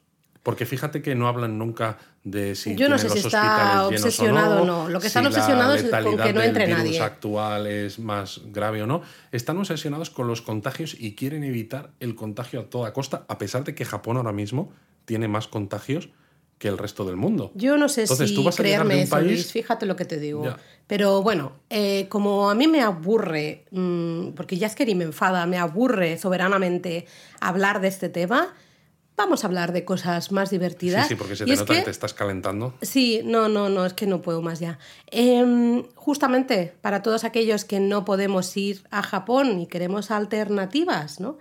Porque fíjate que no hablan nunca de si Yo no sé si está obsesionado o no. Lo que están obsesionados es con que no entre del virus actual es más grave o no. Están obsesionados con los contagios y quieren evitar el contagio a toda costa, a pesar de que Japón ahora mismo tiene más contagios que el resto del mundo. Yo no sé si tú creerme eso, país... fíjate lo que te digo. Pero bueno, eh, como a mí me aburre, mmm, porque ya es que ni me enfada, me aburre soberanamente hablar de este tema, vamos a hablar de cosas más divertidas. Sí, sí, porque se te nota que, te estás calentando. Sí, no, no, no, es que no puedo más ya. Em, justamente para todos aquellos que no podemos ir a Japón y queremos alternativas, ¿no?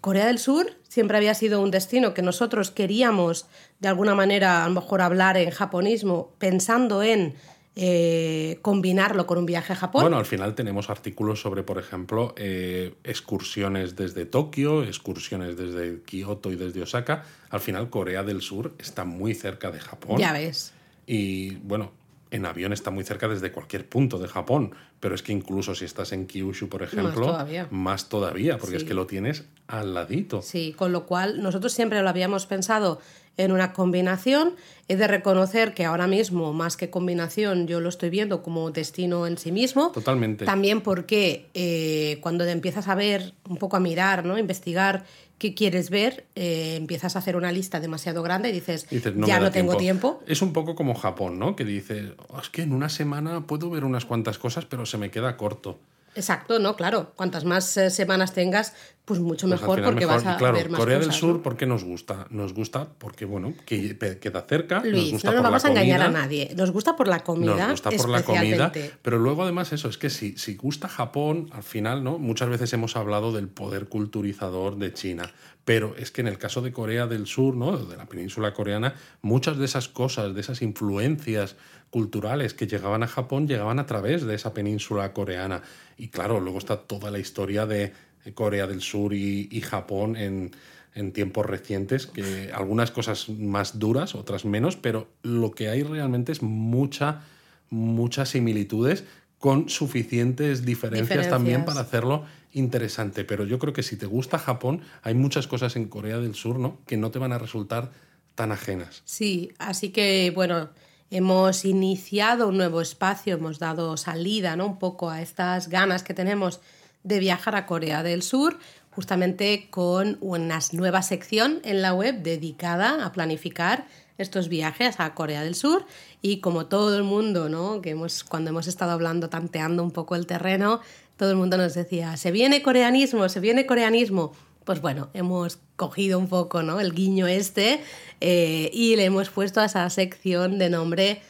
Corea del Sur siempre había sido un destino que nosotros queríamos de alguna manera a lo mejor hablar en japonismo pensando en eh, combinarlo con un viaje a Japón. Bueno, al final tenemos artículos sobre, por ejemplo, eh, excursiones desde Tokio, excursiones desde Kioto y desde Osaka. Al final, Corea del Sur está muy cerca de Japón. Ya ves. Y bueno, en avión está muy cerca desde cualquier punto de Japón, pero es que incluso si estás en Kyushu, por ejemplo, Más todavía. más todavía, porque es que lo tienes al ladito. Sí, con lo cual nosotros siempre lo habíamos pensado en una combinación. He de reconocer que ahora mismo, más que combinación, yo lo estoy viendo como destino en sí mismo. Totalmente. También porque eh, cuando te empiezas a ver, un poco a mirar, ¿no? investigar qué quieres ver, eh, empiezas a hacer una lista demasiado grande y dices, Dices, no ya no tengo tiempo. Es un poco como Japón, ¿no? Que dice, "Oh, es que en una semana puedo ver unas cuantas cosas, pero se me queda corto. Exacto, ¿no? Claro, cuantas más eh, semanas tengas, pues mucho Pues mejor porque mejor. vas a claro, ver más Corea del Sur, ¿no? ¿por qué nos gusta? Nos gusta porque, bueno, que queda cerca, nos Luis, gusta no nos por la vamos a engañar a nadie. Nos gusta por la comida. Nos gusta por la comida, pero luego además eso, es que si, si gusta Japón, al final, ¿no? Muchas veces hemos hablado del poder culturizador de China, pero es que en el caso de Corea del Sur, ¿no? De la península coreana, muchas de esas cosas, de esas influencias culturales que llegaban a Japón, llegaban a través de esa península coreana. Y claro, luego está toda la historia de Corea del Sur y, y Japón en, en tiempos recientes, que algunas cosas más duras, otras menos, pero lo que hay realmente es mucha, muchas similitudes con suficientes diferencias, también Diferencias. para hacerlo interesante. Pero yo creo que si te gusta Japón, hay muchas cosas en Corea del Sur ¿no? que no te van a resultar tan ajenas. Sí, así que bueno, hemos iniciado un nuevo espacio, hemos dado salida ¿no? un poco a estas ganas que tenemos de viajar a Corea del Sur, justamente con una nueva sección en la web dedicada a planificar estos viajes a Corea del Sur y como todo el mundo, ¿no? que hemos, cuando hemos estado hablando, tanteando un poco el terreno, todo el mundo nos decía, se viene coreanismo, se viene coreanismo. Pues bueno, hemos cogido un poco ¿no? el guiño este eh, y le hemos puesto a esa sección de nombre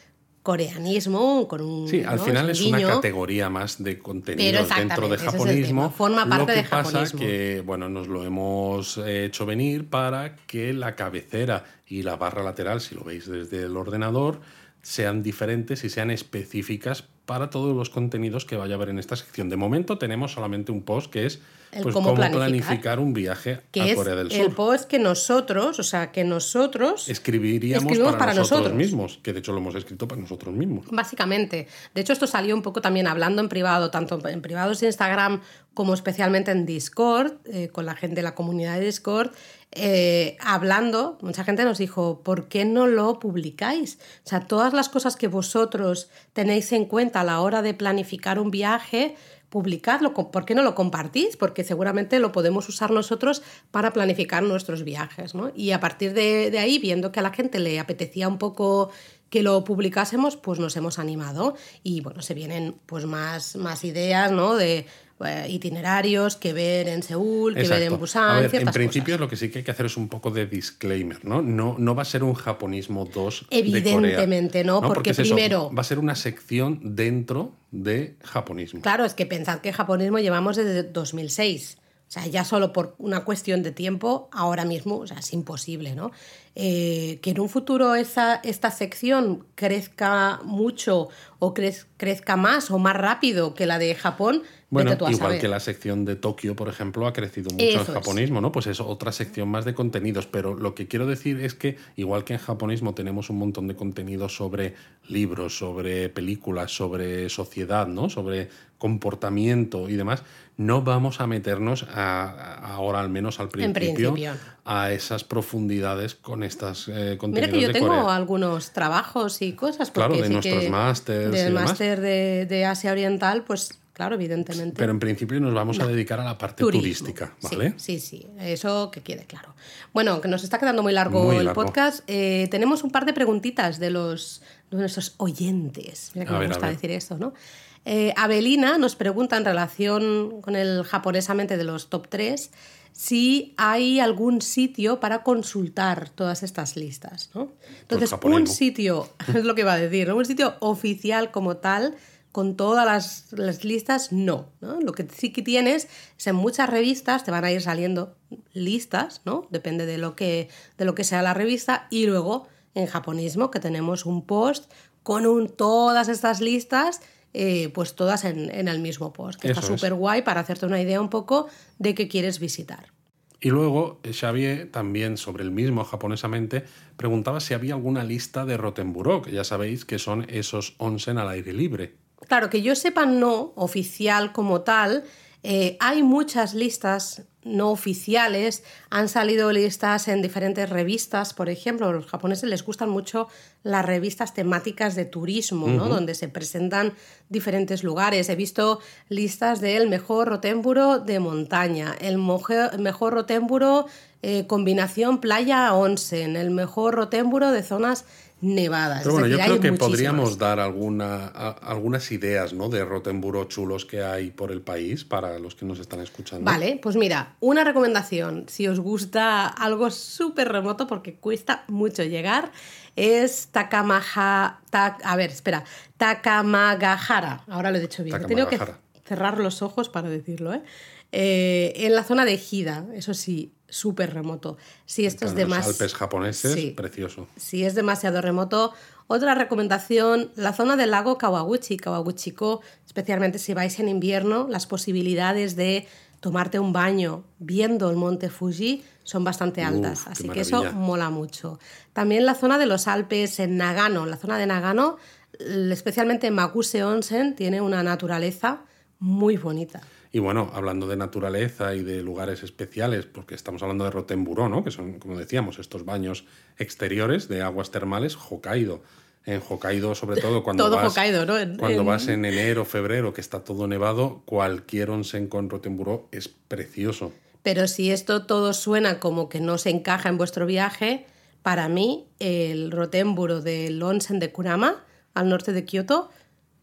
coreanismo con un Sí, al ¿no? final un es una categoría más de Pero contenidos dentro de es japonismo. tema, forma Lo parte que de pasa japonismo. que, bueno, nos lo hemos hecho venir para que la cabecera y la barra lateral, si lo veis desde el ordenador, sean diferentes y sean específicas para todos los contenidos que vaya a haber en esta sección. De momento tenemos solamente un post que es El pues, cómo cómo, planificar. planificar. un viaje que a es Corea del el Sur. post que nosotros, o sea, que nosotros Escribiríamos para, para nosotros, nosotros. mismos, que de hecho lo hemos escrito para nosotros mismos. Básicamente. De hecho, esto salió un poco también hablando en privado, tanto en privados de Instagram como especialmente en Discord, eh, con la gente de la comunidad de Discord, eh, hablando, mucha gente nos dijo, ¿por qué no lo publicáis? O sea, todas las cosas que vosotros tenéis en cuenta a la hora de planificar un viaje, publicadlo. ¿Por qué no lo compartís? Porque seguramente lo podemos usar nosotros para planificar nuestros viajes. ¿no? Y a partir de, ahí, viendo que a la gente le apetecía un poco que lo publicásemos, pues nos hemos animado y bueno, se vienen pues más, más ideas, ¿no? De eh, itinerarios que ver en Seúl, que ver en. Busan, A ver, en principio cosas. lo que sí que hay que hacer es un poco de disclaimer, ¿no? No, no va a ser un japonismo 2 de Evidentemente Corea, no, porque es eso, primero- va a ser una sección dentro de japonismo. Claro, es que pensad que japonismo llevamos desde 2006. O sea, ya solo por una cuestión de tiempo, ahora mismo, o sea, es imposible, ¿no? Eh, que en un futuro esa, esta sección crezca mucho o crez- crezca más o más rápido que la de Japón, Bueno, tú a igual saber. que la sección de Tokio, por ejemplo, ha crecido mucho Eso es. japonismo, ¿no? Pues es otra sección más de contenidos. Pero lo que quiero decir es que, igual que en japonismo tenemos un montón de contenidos sobre libros, sobre películas, sobre sociedad, ¿no? Sobre comportamiento y demás, no vamos a meternos a- a- ahora, al menos al principio, principio. A esas profundidades con estas eh, Mira contenidos que yo de tengo Corea. algunos trabajos y cosas. Claro, porque de sí nuestros y Del máster de, de Asia Oriental, pues claro, evidentemente. Pero en principio nos vamos a dedicar a la parte Turismo. turística, ¿vale? Sí, sí, eso que quede claro. Bueno, que nos está quedando muy largo Muy el podcast. Eh, tenemos un par de preguntitas de los de nuestros oyentes. Mira que A me ver, gusta decir esto, ¿no? Eh, Abelina nos pregunta en relación con el japonesamente de los top 3 si hay algún sitio para consultar todas estas listas, ¿no? Entonces, un sitio, es lo que va a decir, ¿no? un sitio oficial como tal, con todas las, las listas, no, no, Lo que sí que tienes es en muchas revistas te van a ir saliendo listas, ¿no? Depende de lo que, de lo que sea la revista, y luego en japonismo que tenemos un post con un, todas estas listas eh, pues todas en, el mismo post, que está súper guay para hacerte una idea un poco de qué quieres visitar. Y luego eh, Xavier, también sobre el mismo japonesamente, preguntaba si había alguna lista de Rotenburó, que ya sabéis que son esos onsen al aire libre. Claro, que yo sepa no, oficial como tal, eh, hay muchas listas no oficiales, han salido listas en diferentes revistas, por ejemplo, a los japoneses les gustan mucho las revistas temáticas de turismo, ¿no? donde se presentan diferentes lugares. He visto listas del mejor rotémburo de montaña, el mejor rotémburo eh, combinación playa-onsen, el mejor rotémburo de zonas nevadas. Pero bueno, yo creo que podríamos dar alguna, algunas ideas ¿no? de Rotemburo chulos que hay por el país para los que nos están escuchando. Vale, pues mira, una recomendación, si os gusta algo súper remoto porque cuesta mucho llegar, es Takamaha... a ver, espera, Takamagahara. Ahora lo he dicho bien. He tenido que cerrar los ojos para decirlo, ¿eh? Eh, en la zona de Hida, eso sí, súper remoto. Si esto es demasiado. Alpes japoneses, precioso. Si es demasiado remoto. Otra recomendación, la zona del lago Kawaguchi, Kawaguchiko, especialmente si vais en invierno, las posibilidades de tomarte un baño viendo el monte Fuji son bastante altas, así que eso mola mucho. También la zona de los Alpes en Nagano, la zona de Nagano, especialmente Maguse Onsen, tiene una naturaleza muy bonita. Y bueno, hablando de naturaleza y de lugares especiales, porque estamos hablando de Rotenburó, ¿no? que son, como decíamos, estos baños exteriores de aguas termales, Hokkaido. En Hokkaido, sobre todo, cuando, vas, cuando vas en enero, febrero, que está todo nevado, cualquier onsen con Rotenburó es precioso. Pero si esto todo suena como que no se encaja en vuestro viaje, para mí el Rotenburo del onsen de Kurama, al norte de Kioto,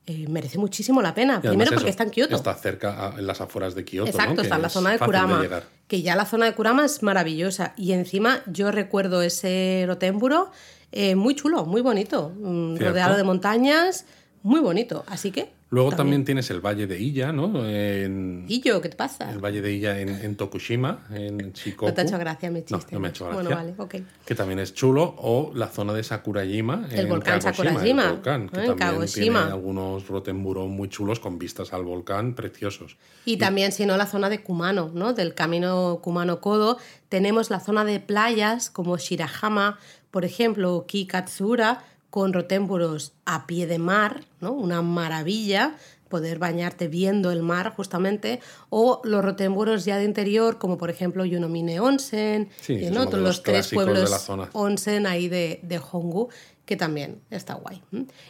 eh, merece muchísimo la pena. Primero porque está en Kioto. Está cerca, en las afueras de Kioto. Exacto, está en la zona de Kurama. que ya la zona de Kurama es maravillosa. Y encima yo recuerdo ese Rotenburo eh, muy chulo, muy bonito. Mm, rodeado de montañas, muy bonito. Así que Luego también. tienes el Valle de Illa, ¿no? En, ¿Illo? ¿Qué te pasa? El Valle de Illa en, Tokushima, en Shikoku. No te ha hecho gracia mi chiste. No, no me ha hecho gracia. Bueno, vale, ok. Que también es chulo. O la zona de Sakurajima. El volcán Sakurajima. El volcán, que también tiene algunos rotenburo muy chulos con vistas al volcán preciosos. Y, también, si no, la zona de Kumano, ¿no? Del camino Kumano-Kodo. Tenemos la zona de playas como Shirahama, por ejemplo, o Kikatsura, con rotémburos a pie de mar, ¿no? una maravilla poder bañarte viendo el mar justamente, o los rotémburos ya de interior, como por ejemplo Yunomine Onsen, y ¿no? los, tres pueblos onsen ahí de, de Hongu, que también está guay.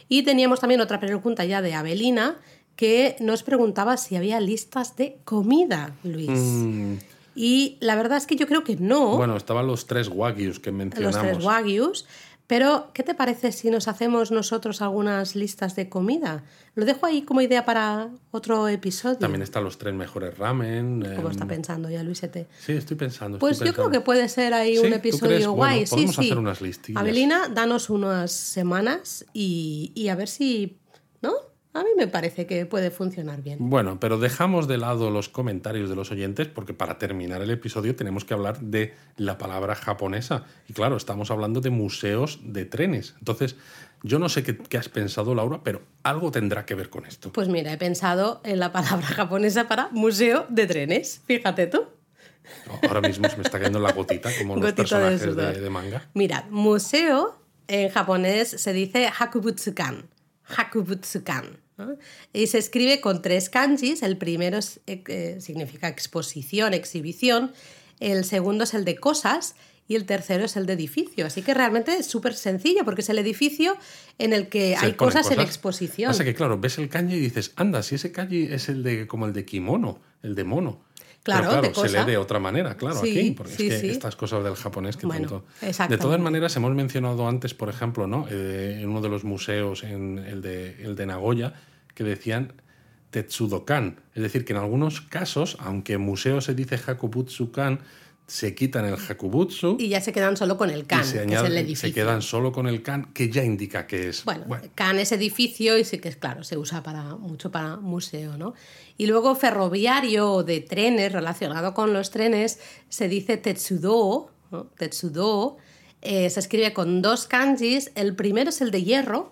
Y teníamos también otra pregunta ya de Abelina, que nos preguntaba si había listas de comida, Luis. Mm. Y la verdad es que yo creo que no. Bueno, estaban los tres wagyus que mencionamos. Los tres wagyus, pero, ¿qué te parece si nos hacemos nosotros algunas listas de comida? Lo dejo ahí como idea para otro episodio. También están los tres mejores ramen. ¿Cómo está em, pensando ya, Luisete? Sí, estoy pensando. Pues yo creo que puede ser ahí un episodio guay. sí, sí. hacer unas listillas. Abelina, danos unas semanas y, y a ver si. ¿No? A mí me parece que puede funcionar bien. Bueno, pero dejamos de lado los comentarios de los oyentes porque para terminar el episodio tenemos que hablar de la palabra japonesa. Y claro, estamos hablando de museos de trenes. Entonces, yo no sé qué, has pensado, Laura, pero algo tendrá que ver con esto. Pues mira, he pensado en la palabra japonesa para museo de trenes. Fíjate tú. Ahora mismo se me está cayendo la gotita, como los personajes de, de, manga. Mira, museo en japonés se dice hakubutsukan. Hakubutsukan. Y se escribe con tres kanjis. El primero eh, eh, significa exposición, exhibición. El segundo es el de cosas y el tercero es el de edificio. Así que realmente es súper sencillo porque es el edificio en el que hay cosas, en exposición. Pasa que, claro, ves el kanji y dices, anda, si ese kanji es el de como el de kimono, el de mono. Claro, claro se lee de otra manera, claro, aquí, porque es que estas cosas del japonés que tanto... De todas maneras, hemos mencionado antes, por ejemplo, ¿no? Eh, en uno de los museos, en el de, el de Nagoya, que decían Tetsudokan. Es decir, que en algunos casos, aunque museo se dice Hakubutsukan, se quitan el Hakubutsu Y ya se quedan solo con el Kan, se, que es el se edificio. quedan solo con el Kan, que ya indica que es. Bueno, Kan es edificio y sí que es claro, se usa para mucho para museo, ¿no? Y luego ferroviario o de trenes, relacionado con los trenes, se dice Tetsudo, ¿no? Tetsudo, eh, se escribe con dos kanjis, el primero es el de hierro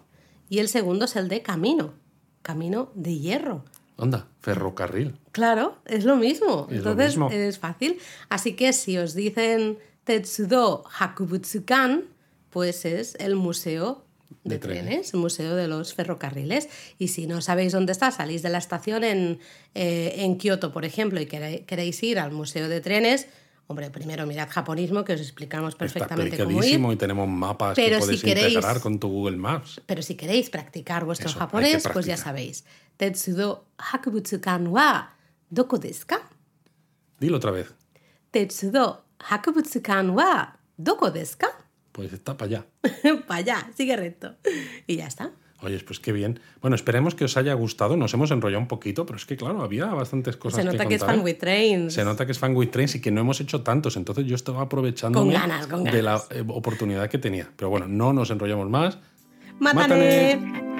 y el segundo es el de camino, camino de hierro. Onda, ferrocarril. Claro, es lo mismo. Es lo Entonces mismo. es fácil. Así que si os dicen Tetsudo Hakubutsukan, pues es el museo de, De trenes. trenes, el museo de los ferrocarriles. Y si no sabéis dónde está, salís de la estación en, eh, en Kioto, por ejemplo, y queréis ir al museo de trenes, hombre, primero mirad japonismo, que os explicamos Está perfectamente cómo ir. y tenemos mapas Pero que si puedes queréis- integrar con tu Google Maps. Pero si queréis practicar vuestro Eso, japonés, pues ya sabéis. Tetsudo Hakubutsukan wa doko desu ka? Dilo otra vez. Tetsudo Hakubutsukan wa doko desu ka? Pues está para allá. Para allá, sigue recto. Y ya está. Oye, pues qué bien. Bueno, esperemos que os haya gustado. Nos hemos enrollado un poquito, pero es que, claro, había bastantes cosas Se nota que, que es fan with trains. Se nota que es fan with trains y que no hemos hecho tantos. Entonces yo estaba aprovechando Con ganas, con de la ganas. eh, oportunidad que tenía. Pero bueno, no nos enrollamos más. ¡Mátane!